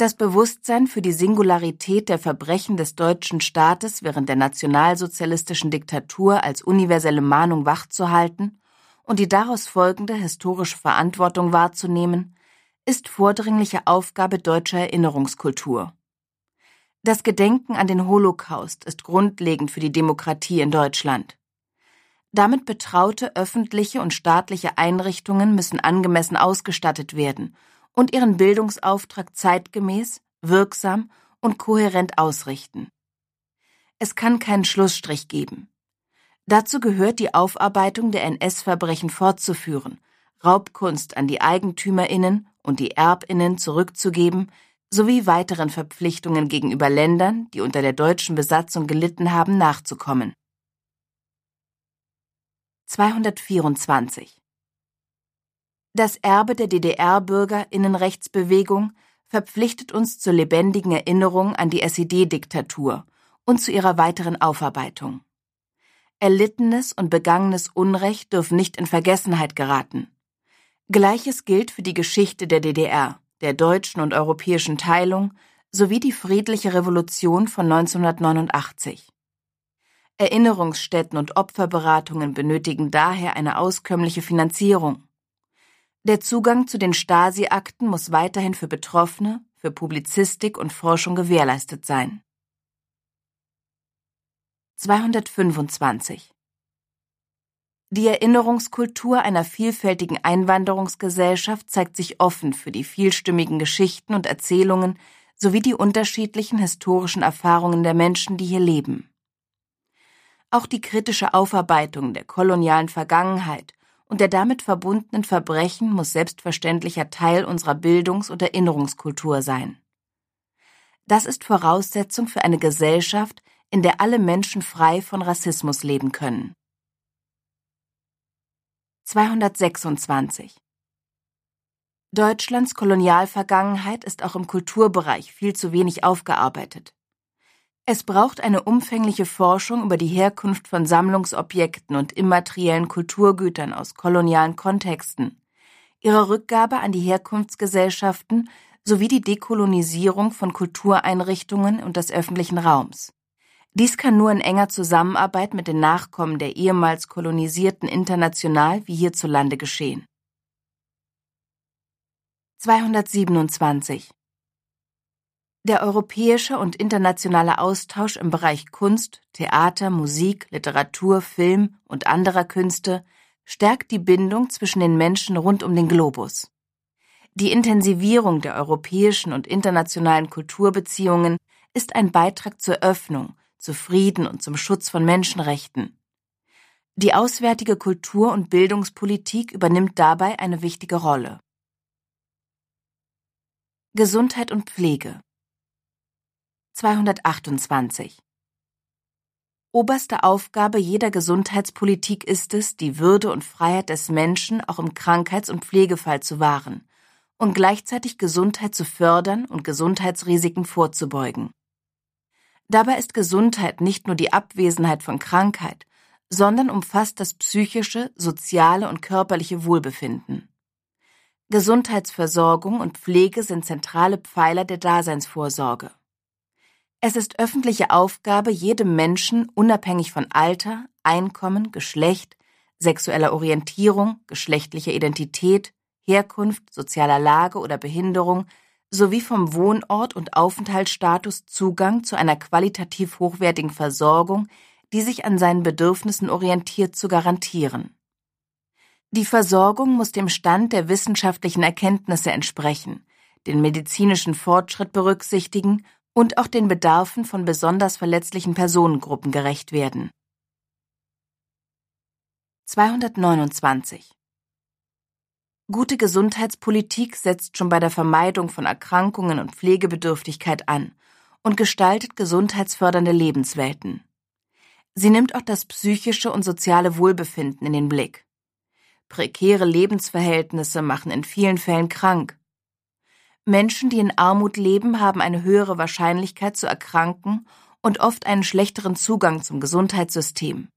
das Bewusstsein für die Singularität der Verbrechen des deutschen Staates während der nationalsozialistischen Diktatur als universelle Mahnung wachzuhalten und die daraus folgende historische Verantwortung wahrzunehmen, ist vordringliche Aufgabe deutscher Erinnerungskultur. Das Gedenken an den Holocaust ist grundlegend für die Demokratie in Deutschland. Damit betraute öffentliche und staatliche Einrichtungen müssen angemessen ausgestattet werden und ihren Bildungsauftrag zeitgemäß, wirksam und kohärent ausrichten. Es kann keinen Schlussstrich geben. Dazu gehört die Aufarbeitung der NS-Verbrechen fortzuführen, Raubkunst an die Eigentümerinnen und die Erbinnen zurückzugeben, sowie weiteren Verpflichtungen gegenüber Ländern, die unter der deutschen Besatzung gelitten haben, nachzukommen. 224 Das Erbe der DDR-Bürgerinnenrechtsbewegung verpflichtet uns zur lebendigen Erinnerung an die SED-Diktatur und zu ihrer weiteren Aufarbeitung. Erlittenes und begangenes Unrecht dürfen nicht in Vergessenheit geraten. Gleiches gilt für die Geschichte der DDR, der deutschen und europäischen Teilung sowie die friedliche Revolution von 1989. Erinnerungsstätten und Opferberatungen benötigen daher eine auskömmliche Finanzierung. Der Zugang zu den Stasi-Akten muss weiterhin für Betroffene, für Publizistik und Forschung gewährleistet sein. 225 Die Erinnerungskultur einer vielfältigen Einwanderungsgesellschaft zeigt sich offen für die vielstimmigen Geschichten und Erzählungen sowie die unterschiedlichen historischen Erfahrungen der Menschen, die hier leben. Auch die kritische Aufarbeitung der kolonialen Vergangenheit und der damit verbundenen Verbrechen muss selbstverständlicher Teil unserer Bildungs- und Erinnerungskultur sein. Das ist Voraussetzung für eine Gesellschaft, in der alle Menschen frei von Rassismus leben können. 226 Deutschlands Kolonialvergangenheit ist auch im Kulturbereich viel zu wenig aufgearbeitet. Es braucht eine umfängliche Forschung über die Herkunft von Sammlungsobjekten und immateriellen Kulturgütern aus kolonialen Kontexten, ihre Rückgabe an die Herkunftsgesellschaften sowie die Dekolonisierung von Kultureinrichtungen und des öffentlichen Raums. Dies kann nur in enger Zusammenarbeit mit den Nachkommen der ehemals kolonisierten international wie hierzulande geschehen. 227 der europäische und internationale Austausch im Bereich Kunst, Theater, Musik, Literatur, Film und anderer Künste stärkt die Bindung zwischen den Menschen rund um den Globus. Die Intensivierung der europäischen und internationalen Kulturbeziehungen ist ein Beitrag zur Öffnung, zu Frieden und zum Schutz von Menschenrechten. Die auswärtige Kultur- und Bildungspolitik übernimmt dabei eine wichtige Rolle. Gesundheit und Pflege 228 Oberste Aufgabe jeder Gesundheitspolitik ist es, die Würde und Freiheit des Menschen auch im Krankheits- und Pflegefall zu wahren und gleichzeitig Gesundheit zu fördern und Gesundheitsrisiken vorzubeugen. Dabei ist Gesundheit nicht nur die Abwesenheit von Krankheit, sondern umfasst das psychische, soziale und körperliche Wohlbefinden. Gesundheitsversorgung und Pflege sind zentrale Pfeiler der Daseinsvorsorge. Es ist öffentliche Aufgabe, jedem Menschen unabhängig von Alter, Einkommen, Geschlecht, sexueller Orientierung, geschlechtlicher Identität, Herkunft, sozialer Lage oder Behinderung sowie vom Wohnort und Aufenthaltsstatus Zugang zu einer qualitativ hochwertigen Versorgung, die sich an seinen Bedürfnissen orientiert, zu garantieren. Die Versorgung muss dem Stand der wissenschaftlichen Erkenntnisse entsprechen, den medizinischen Fortschritt berücksichtigen und auch den Bedarfen von besonders verletzlichen Personengruppen gerecht werden. 229 Gute Gesundheitspolitik setzt schon bei der Vermeidung von Erkrankungen und Pflegebedürftigkeit an und gestaltet gesundheitsfördernde Lebenswelten. Sie nimmt auch das psychische und soziale Wohlbefinden in den Blick. Prekäre Lebensverhältnisse machen in vielen Fällen krank Menschen, die in Armut leben, haben eine höhere Wahrscheinlichkeit zu erkranken und oft einen schlechteren Zugang zum Gesundheitssystem.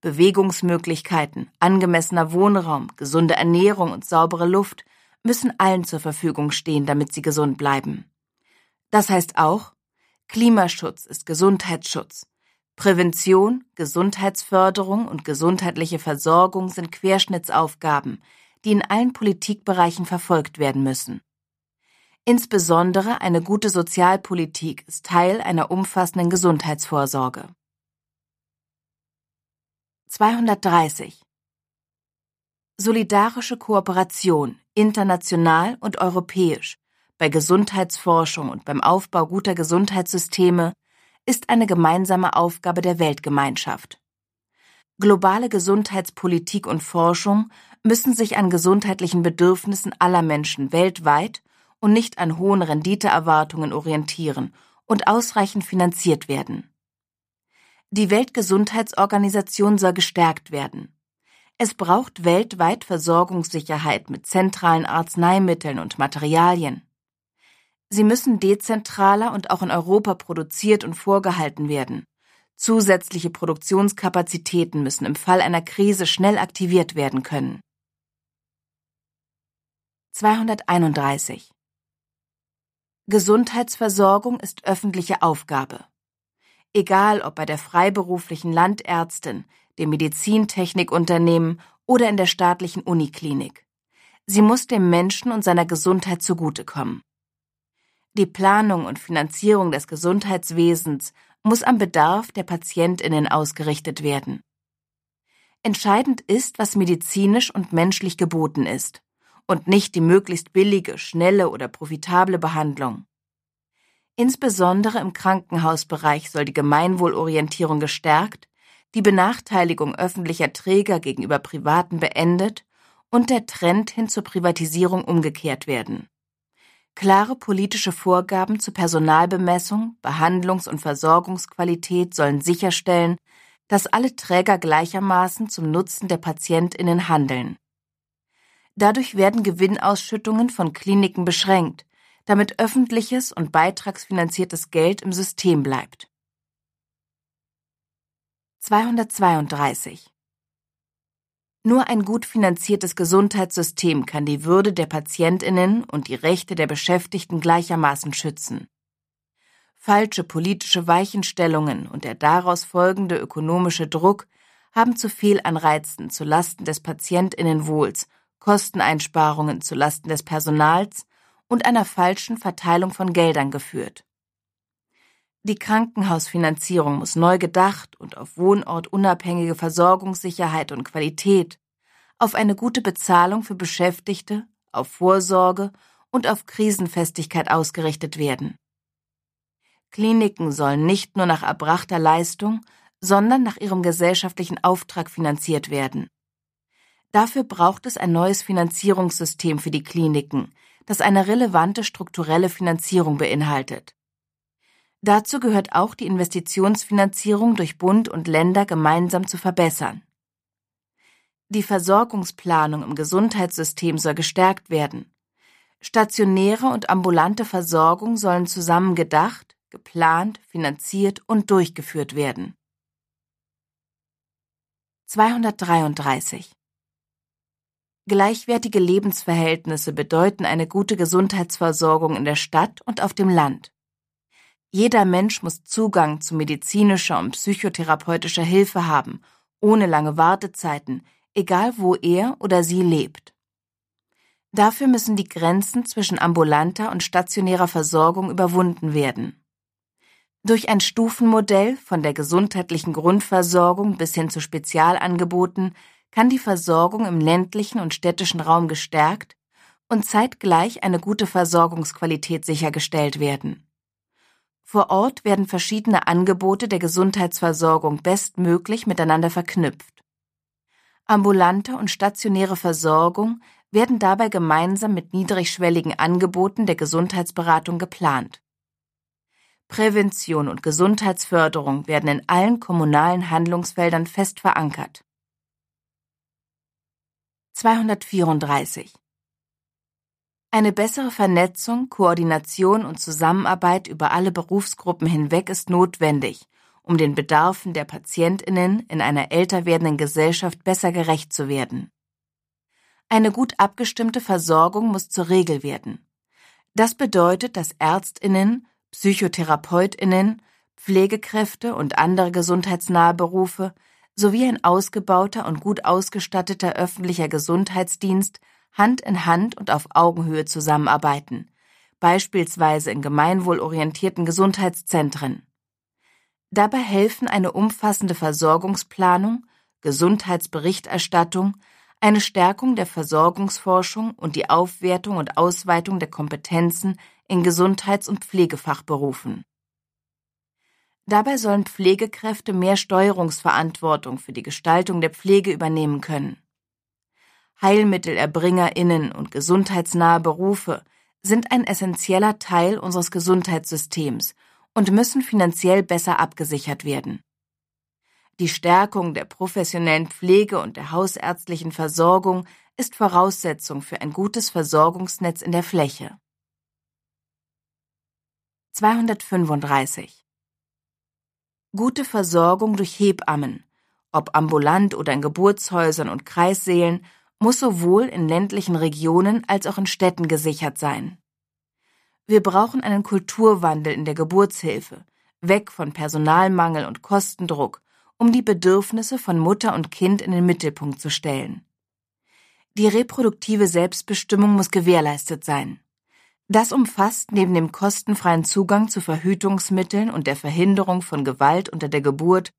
Bewegungsmöglichkeiten, angemessener Wohnraum, gesunde Ernährung und saubere Luft müssen allen zur Verfügung stehen, damit sie gesund bleiben. Das heißt auch, Klimaschutz ist Gesundheitsschutz. Prävention, Gesundheitsförderung und gesundheitliche Versorgung sind Querschnittsaufgaben, die in allen Politikbereichen verfolgt werden müssen. Insbesondere eine gute Sozialpolitik ist Teil einer umfassenden Gesundheitsvorsorge. 230 Solidarische Kooperation, international und europäisch, bei Gesundheitsforschung und beim Aufbau guter Gesundheitssysteme ist eine gemeinsame Aufgabe der Weltgemeinschaft. Globale Gesundheitspolitik und Forschung müssen sich an gesundheitlichen Bedürfnissen aller Menschen weltweit und nicht an hohen Renditeerwartungen orientieren und ausreichend finanziert werden. Die Weltgesundheitsorganisation soll gestärkt werden. Es braucht weltweit Versorgungssicherheit mit zentralen Arzneimitteln und Materialien. Sie müssen dezentraler und auch in Europa produziert und vorgehalten werden. Zusätzliche Produktionskapazitäten müssen im Fall einer Krise schnell aktiviert werden können. 231 Gesundheitsversorgung ist öffentliche Aufgabe. Egal ob bei der freiberuflichen Landärztin, dem Medizintechnikunternehmen oder in der staatlichen Uniklinik. Sie muss dem Menschen und seiner Gesundheit zugutekommen. Die Planung und Finanzierung des Gesundheitswesens muss am Bedarf der Patientinnen ausgerichtet werden. Entscheidend ist, was medizinisch und menschlich geboten ist und nicht die möglichst billige, schnelle oder profitable Behandlung. Insbesondere im Krankenhausbereich soll die Gemeinwohlorientierung gestärkt, die Benachteiligung öffentlicher Träger gegenüber privaten beendet und der Trend hin zur Privatisierung umgekehrt werden. Klare politische Vorgaben zur Personalbemessung, Behandlungs- und Versorgungsqualität sollen sicherstellen, dass alle Träger gleichermaßen zum Nutzen der Patientinnen handeln. Dadurch werden Gewinnausschüttungen von Kliniken beschränkt, damit öffentliches und beitragsfinanziertes Geld im System bleibt. 232 nur ein gut finanziertes Gesundheitssystem kann die Würde der Patientinnen und die Rechte der Beschäftigten gleichermaßen schützen. Falsche politische Weichenstellungen und der daraus folgende ökonomische Druck haben zu Fehlanreizen zu Lasten des Patientinnenwohls, Kosteneinsparungen zu Lasten des Personals und einer falschen Verteilung von Geldern geführt. Die Krankenhausfinanzierung muss neu gedacht und auf wohnortunabhängige Versorgungssicherheit und Qualität, auf eine gute Bezahlung für Beschäftigte, auf Vorsorge und auf Krisenfestigkeit ausgerichtet werden. Kliniken sollen nicht nur nach erbrachter Leistung, sondern nach ihrem gesellschaftlichen Auftrag finanziert werden. Dafür braucht es ein neues Finanzierungssystem für die Kliniken, das eine relevante strukturelle Finanzierung beinhaltet. Dazu gehört auch die Investitionsfinanzierung durch Bund und Länder gemeinsam zu verbessern. Die Versorgungsplanung im Gesundheitssystem soll gestärkt werden. Stationäre und ambulante Versorgung sollen zusammen gedacht, geplant, finanziert und durchgeführt werden. 233 Gleichwertige Lebensverhältnisse bedeuten eine gute Gesundheitsversorgung in der Stadt und auf dem Land. Jeder Mensch muss Zugang zu medizinischer und psychotherapeutischer Hilfe haben, ohne lange Wartezeiten, egal wo er oder sie lebt. Dafür müssen die Grenzen zwischen ambulanter und stationärer Versorgung überwunden werden. Durch ein Stufenmodell von der gesundheitlichen Grundversorgung bis hin zu Spezialangeboten kann die Versorgung im ländlichen und städtischen Raum gestärkt und zeitgleich eine gute Versorgungsqualität sichergestellt werden. Vor Ort werden verschiedene Angebote der Gesundheitsversorgung bestmöglich miteinander verknüpft. Ambulante und stationäre Versorgung werden dabei gemeinsam mit niedrigschwelligen Angeboten der Gesundheitsberatung geplant. Prävention und Gesundheitsförderung werden in allen kommunalen Handlungsfeldern fest verankert. 234 eine bessere Vernetzung, Koordination und Zusammenarbeit über alle Berufsgruppen hinweg ist notwendig, um den Bedarfen der Patientinnen in einer älter werdenden Gesellschaft besser gerecht zu werden. Eine gut abgestimmte Versorgung muss zur Regel werden. Das bedeutet, dass Ärztinnen, Psychotherapeutinnen, Pflegekräfte und andere gesundheitsnahe Berufe sowie ein ausgebauter und gut ausgestatteter öffentlicher Gesundheitsdienst Hand in Hand und auf Augenhöhe zusammenarbeiten, beispielsweise in gemeinwohlorientierten Gesundheitszentren. Dabei helfen eine umfassende Versorgungsplanung, Gesundheitsberichterstattung, eine Stärkung der Versorgungsforschung und die Aufwertung und Ausweitung der Kompetenzen in Gesundheits- und Pflegefachberufen. Dabei sollen Pflegekräfte mehr Steuerungsverantwortung für die Gestaltung der Pflege übernehmen können. HeilmittelerbringerInnen und gesundheitsnahe Berufe sind ein essentieller Teil unseres Gesundheitssystems und müssen finanziell besser abgesichert werden. Die Stärkung der professionellen Pflege und der hausärztlichen Versorgung ist Voraussetzung für ein gutes Versorgungsnetz in der Fläche. 235 Gute Versorgung durch Hebammen, ob ambulant oder in Geburtshäusern und Kreissälen, muss sowohl in ländlichen Regionen als auch in Städten gesichert sein. Wir brauchen einen Kulturwandel in der Geburtshilfe, weg von Personalmangel und Kostendruck, um die Bedürfnisse von Mutter und Kind in den Mittelpunkt zu stellen. Die reproduktive Selbstbestimmung muss gewährleistet sein. Das umfasst neben dem kostenfreien Zugang zu Verhütungsmitteln und der Verhinderung von Gewalt unter der Geburt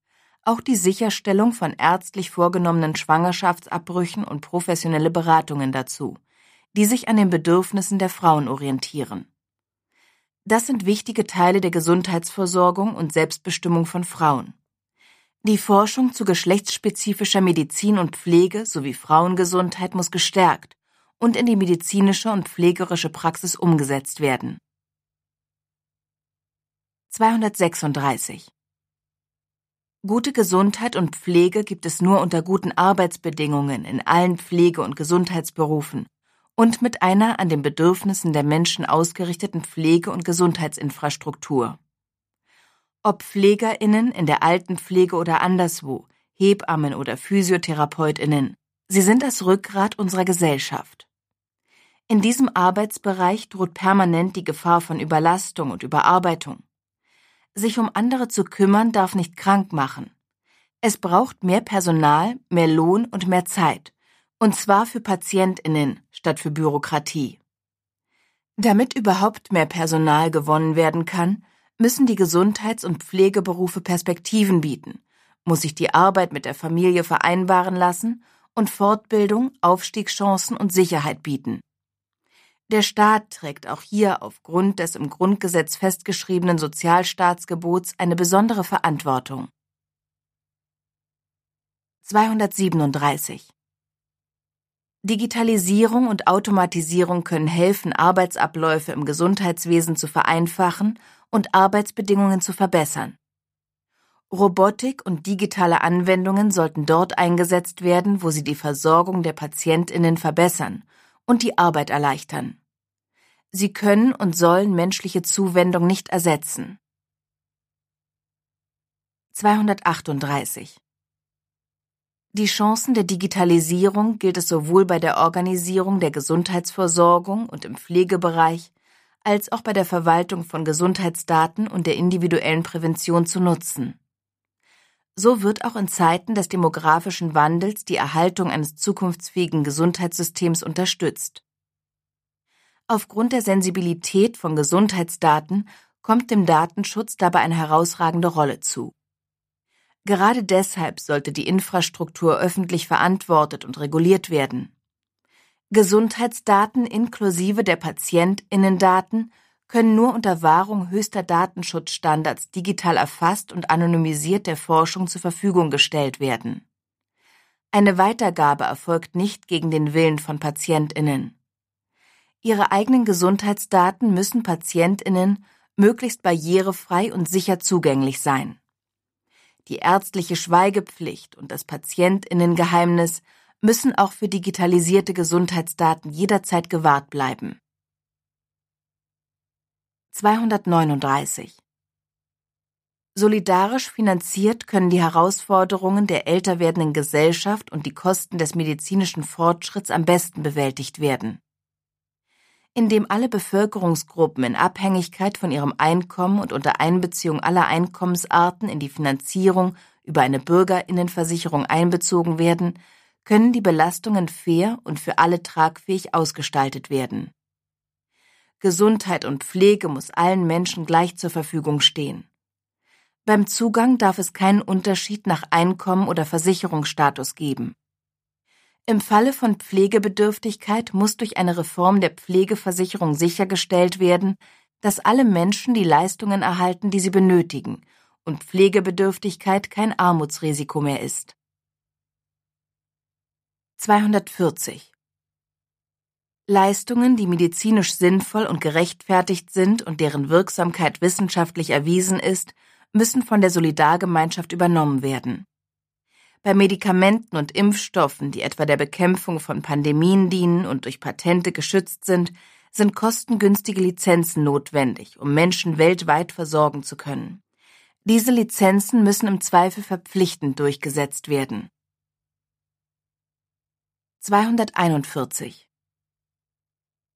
auch die Sicherstellung von ärztlich vorgenommenen Schwangerschaftsabbrüchen und professionelle Beratungen dazu, die sich an den Bedürfnissen der Frauen orientieren. Das sind wichtige Teile der Gesundheitsversorgung und Selbstbestimmung von Frauen. Die Forschung zu geschlechtsspezifischer Medizin und Pflege sowie Frauengesundheit muss gestärkt und in die medizinische und pflegerische Praxis umgesetzt werden. 236 Gute Gesundheit und Pflege gibt es nur unter guten Arbeitsbedingungen in allen Pflege- und Gesundheitsberufen und mit einer an den Bedürfnissen der Menschen ausgerichteten Pflege- und Gesundheitsinfrastruktur. Ob PflegerInnen in der Altenpflege oder anderswo, Hebammen oder PhysiotherapeutInnen, sie sind das Rückgrat unserer Gesellschaft. In diesem Arbeitsbereich droht permanent die Gefahr von Überlastung und Überarbeitung. Sich um andere zu kümmern darf nicht krank machen. Es braucht mehr Personal, mehr Lohn und mehr Zeit, und zwar für Patientinnen statt für Bürokratie. Damit überhaupt mehr Personal gewonnen werden kann, müssen die Gesundheits- und Pflegeberufe Perspektiven bieten, muss sich die Arbeit mit der Familie vereinbaren lassen und Fortbildung, Aufstiegschancen und Sicherheit bieten. Der Staat trägt auch hier aufgrund des im Grundgesetz festgeschriebenen Sozialstaatsgebots eine besondere Verantwortung. 237 Digitalisierung und Automatisierung können helfen, Arbeitsabläufe im Gesundheitswesen zu vereinfachen und Arbeitsbedingungen zu verbessern. Robotik und digitale Anwendungen sollten dort eingesetzt werden, wo sie die Versorgung der Patientinnen verbessern und die Arbeit erleichtern. Sie können und sollen menschliche Zuwendung nicht ersetzen. 238 Die Chancen der Digitalisierung gilt es sowohl bei der Organisierung der Gesundheitsversorgung und im Pflegebereich als auch bei der Verwaltung von Gesundheitsdaten und der individuellen Prävention zu nutzen. So wird auch in Zeiten des demografischen Wandels die Erhaltung eines zukunftsfähigen Gesundheitssystems unterstützt. Aufgrund der Sensibilität von Gesundheitsdaten kommt dem Datenschutz dabei eine herausragende Rolle zu. Gerade deshalb sollte die Infrastruktur öffentlich verantwortet und reguliert werden. Gesundheitsdaten inklusive der Patientinnendaten können nur unter Wahrung höchster Datenschutzstandards digital erfasst und anonymisiert der Forschung zur Verfügung gestellt werden. Eine Weitergabe erfolgt nicht gegen den Willen von Patientinnen. Ihre eigenen Gesundheitsdaten müssen Patientinnen möglichst barrierefrei und sicher zugänglich sein. Die ärztliche Schweigepflicht und das Patientinnengeheimnis müssen auch für digitalisierte Gesundheitsdaten jederzeit gewahrt bleiben. 239 Solidarisch finanziert können die Herausforderungen der älter werdenden Gesellschaft und die Kosten des medizinischen Fortschritts am besten bewältigt werden in dem alle Bevölkerungsgruppen in Abhängigkeit von ihrem Einkommen und unter Einbeziehung aller Einkommensarten in die Finanzierung über eine Bürgerinnenversicherung einbezogen werden, können die Belastungen fair und für alle tragfähig ausgestaltet werden. Gesundheit und Pflege muss allen Menschen gleich zur Verfügung stehen. Beim Zugang darf es keinen Unterschied nach Einkommen oder Versicherungsstatus geben. Im Falle von Pflegebedürftigkeit muss durch eine Reform der Pflegeversicherung sichergestellt werden, dass alle Menschen die Leistungen erhalten, die sie benötigen, und Pflegebedürftigkeit kein Armutsrisiko mehr ist. 240 Leistungen, die medizinisch sinnvoll und gerechtfertigt sind und deren Wirksamkeit wissenschaftlich erwiesen ist, müssen von der Solidargemeinschaft übernommen werden. Bei Medikamenten und Impfstoffen, die etwa der Bekämpfung von Pandemien dienen und durch Patente geschützt sind, sind kostengünstige Lizenzen notwendig, um Menschen weltweit versorgen zu können. Diese Lizenzen müssen im Zweifel verpflichtend durchgesetzt werden. 241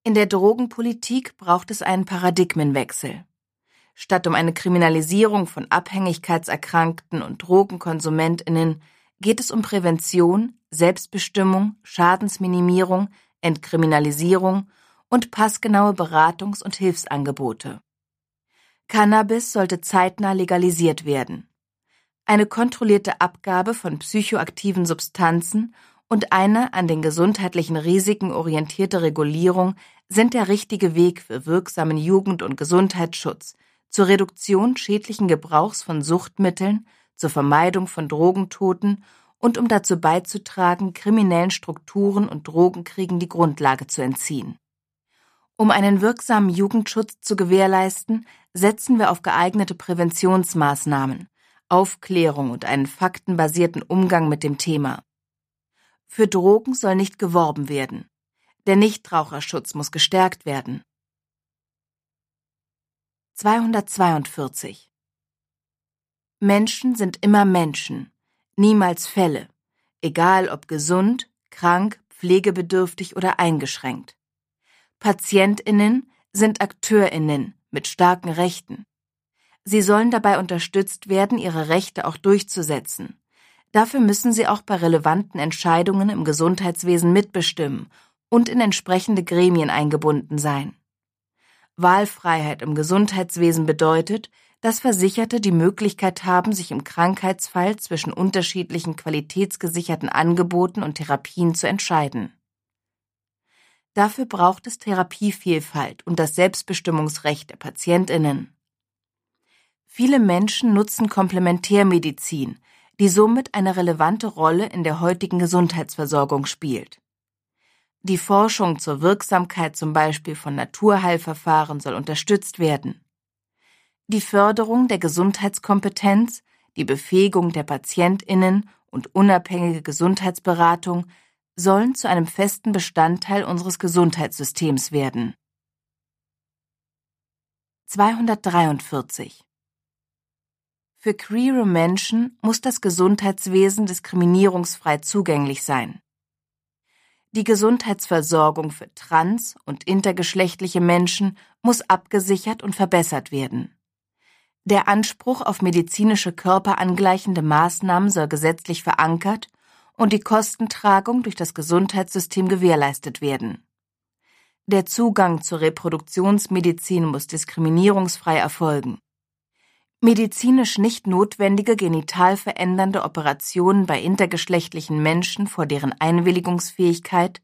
In der Drogenpolitik braucht es einen Paradigmenwechsel. Statt um eine Kriminalisierung von Abhängigkeitserkrankten und Drogenkonsumentinnen geht es um Prävention, Selbstbestimmung, Schadensminimierung, Entkriminalisierung und passgenaue Beratungs- und Hilfsangebote. Cannabis sollte zeitnah legalisiert werden. Eine kontrollierte Abgabe von psychoaktiven Substanzen und eine an den gesundheitlichen Risiken orientierte Regulierung sind der richtige Weg für wirksamen Jugend- und Gesundheitsschutz, zur Reduktion schädlichen Gebrauchs von Suchtmitteln, zur Vermeidung von Drogentoten und um dazu beizutragen, kriminellen Strukturen und Drogenkriegen die Grundlage zu entziehen. Um einen wirksamen Jugendschutz zu gewährleisten, setzen wir auf geeignete Präventionsmaßnahmen, Aufklärung und einen faktenbasierten Umgang mit dem Thema. Für Drogen soll nicht geworben werden. Der Nichtraucherschutz muss gestärkt werden. 242 Menschen sind immer Menschen, niemals Fälle, egal ob gesund, krank, pflegebedürftig oder eingeschränkt. Patientinnen sind Akteurinnen mit starken Rechten. Sie sollen dabei unterstützt werden, ihre Rechte auch durchzusetzen. Dafür müssen sie auch bei relevanten Entscheidungen im Gesundheitswesen mitbestimmen und in entsprechende Gremien eingebunden sein. Wahlfreiheit im Gesundheitswesen bedeutet, dass Versicherte die Möglichkeit haben, sich im Krankheitsfall zwischen unterschiedlichen qualitätsgesicherten Angeboten und Therapien zu entscheiden. Dafür braucht es Therapievielfalt und das Selbstbestimmungsrecht der Patientinnen. Viele Menschen nutzen Komplementärmedizin, die somit eine relevante Rolle in der heutigen Gesundheitsversorgung spielt. Die Forschung zur Wirksamkeit zum Beispiel von Naturheilverfahren soll unterstützt werden die Förderung der Gesundheitskompetenz, die Befähigung der Patientinnen und unabhängige Gesundheitsberatung sollen zu einem festen Bestandteil unseres Gesundheitssystems werden. 243 Für queere Menschen muss das Gesundheitswesen diskriminierungsfrei zugänglich sein. Die Gesundheitsversorgung für trans- und intergeschlechtliche Menschen muss abgesichert und verbessert werden. Der Anspruch auf medizinische körperangleichende Maßnahmen soll gesetzlich verankert und die Kostentragung durch das Gesundheitssystem gewährleistet werden. Der Zugang zur Reproduktionsmedizin muss diskriminierungsfrei erfolgen. Medizinisch nicht notwendige genital verändernde Operationen bei intergeschlechtlichen Menschen vor deren Einwilligungsfähigkeit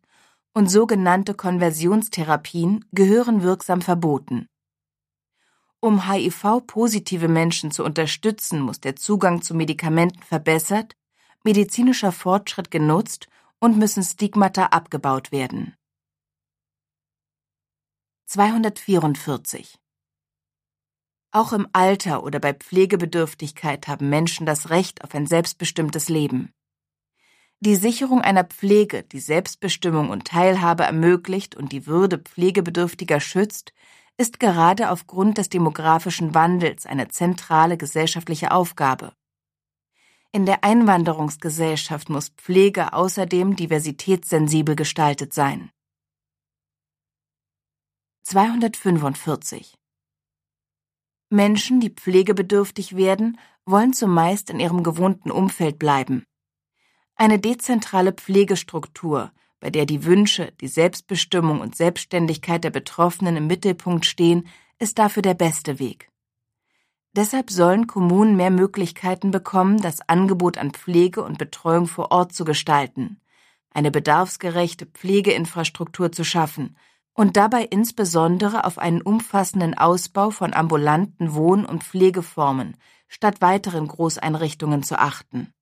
und sogenannte Konversionstherapien gehören wirksam verboten. Um HIV-positive Menschen zu unterstützen, muss der Zugang zu Medikamenten verbessert, medizinischer Fortschritt genutzt und müssen Stigmata abgebaut werden. 244 Auch im Alter oder bei Pflegebedürftigkeit haben Menschen das Recht auf ein selbstbestimmtes Leben. Die Sicherung einer Pflege, die Selbstbestimmung und Teilhabe ermöglicht und die Würde Pflegebedürftiger schützt, ist gerade aufgrund des demografischen Wandels eine zentrale gesellschaftliche Aufgabe. In der Einwanderungsgesellschaft muss Pflege außerdem diversitätssensibel gestaltet sein. 245 Menschen, die pflegebedürftig werden, wollen zumeist in ihrem gewohnten Umfeld bleiben. Eine dezentrale Pflegestruktur, bei der die Wünsche, die Selbstbestimmung und Selbstständigkeit der Betroffenen im Mittelpunkt stehen, ist dafür der beste Weg. Deshalb sollen Kommunen mehr Möglichkeiten bekommen, das Angebot an Pflege und Betreuung vor Ort zu gestalten, eine bedarfsgerechte Pflegeinfrastruktur zu schaffen, und dabei insbesondere auf einen umfassenden Ausbau von ambulanten Wohn- und Pflegeformen statt weiteren Großeinrichtungen zu achten.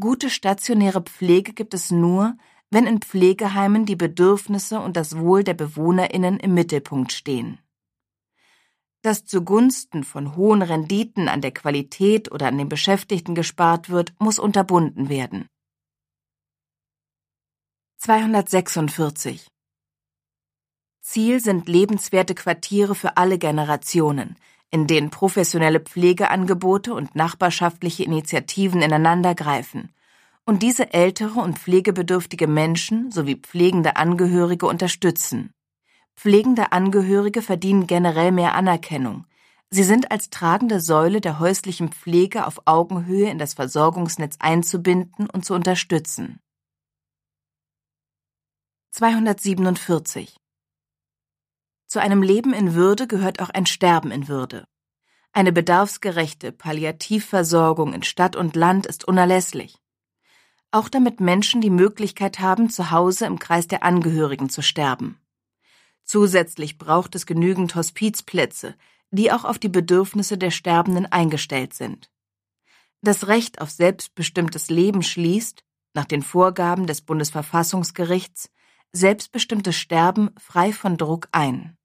Gute stationäre Pflege gibt es nur, wenn in Pflegeheimen die Bedürfnisse und das Wohl der Bewohnerinnen im Mittelpunkt stehen. Dass zugunsten von hohen Renditen an der Qualität oder an den Beschäftigten gespart wird, muss unterbunden werden. 246 Ziel sind lebenswerte Quartiere für alle Generationen, in denen professionelle Pflegeangebote und nachbarschaftliche Initiativen ineinandergreifen und diese ältere und pflegebedürftige Menschen sowie pflegende Angehörige unterstützen. Pflegende Angehörige verdienen generell mehr Anerkennung. Sie sind als tragende Säule der häuslichen Pflege auf Augenhöhe in das Versorgungsnetz einzubinden und zu unterstützen. 247 Zu einem Leben in Würde gehört auch ein Sterben in Würde. Eine bedarfsgerechte Palliativversorgung in Stadt und Land ist unerlässlich. Auch damit Menschen die Möglichkeit haben, zu Hause im Kreis der Angehörigen zu sterben. Zusätzlich braucht es genügend Hospizplätze, die auch auf die Bedürfnisse der Sterbenden eingestellt sind. Das Recht auf selbstbestimmtes Leben schließt, nach den Vorgaben des Bundesverfassungsgerichts, selbstbestimmtes Sterben frei von Druck ein.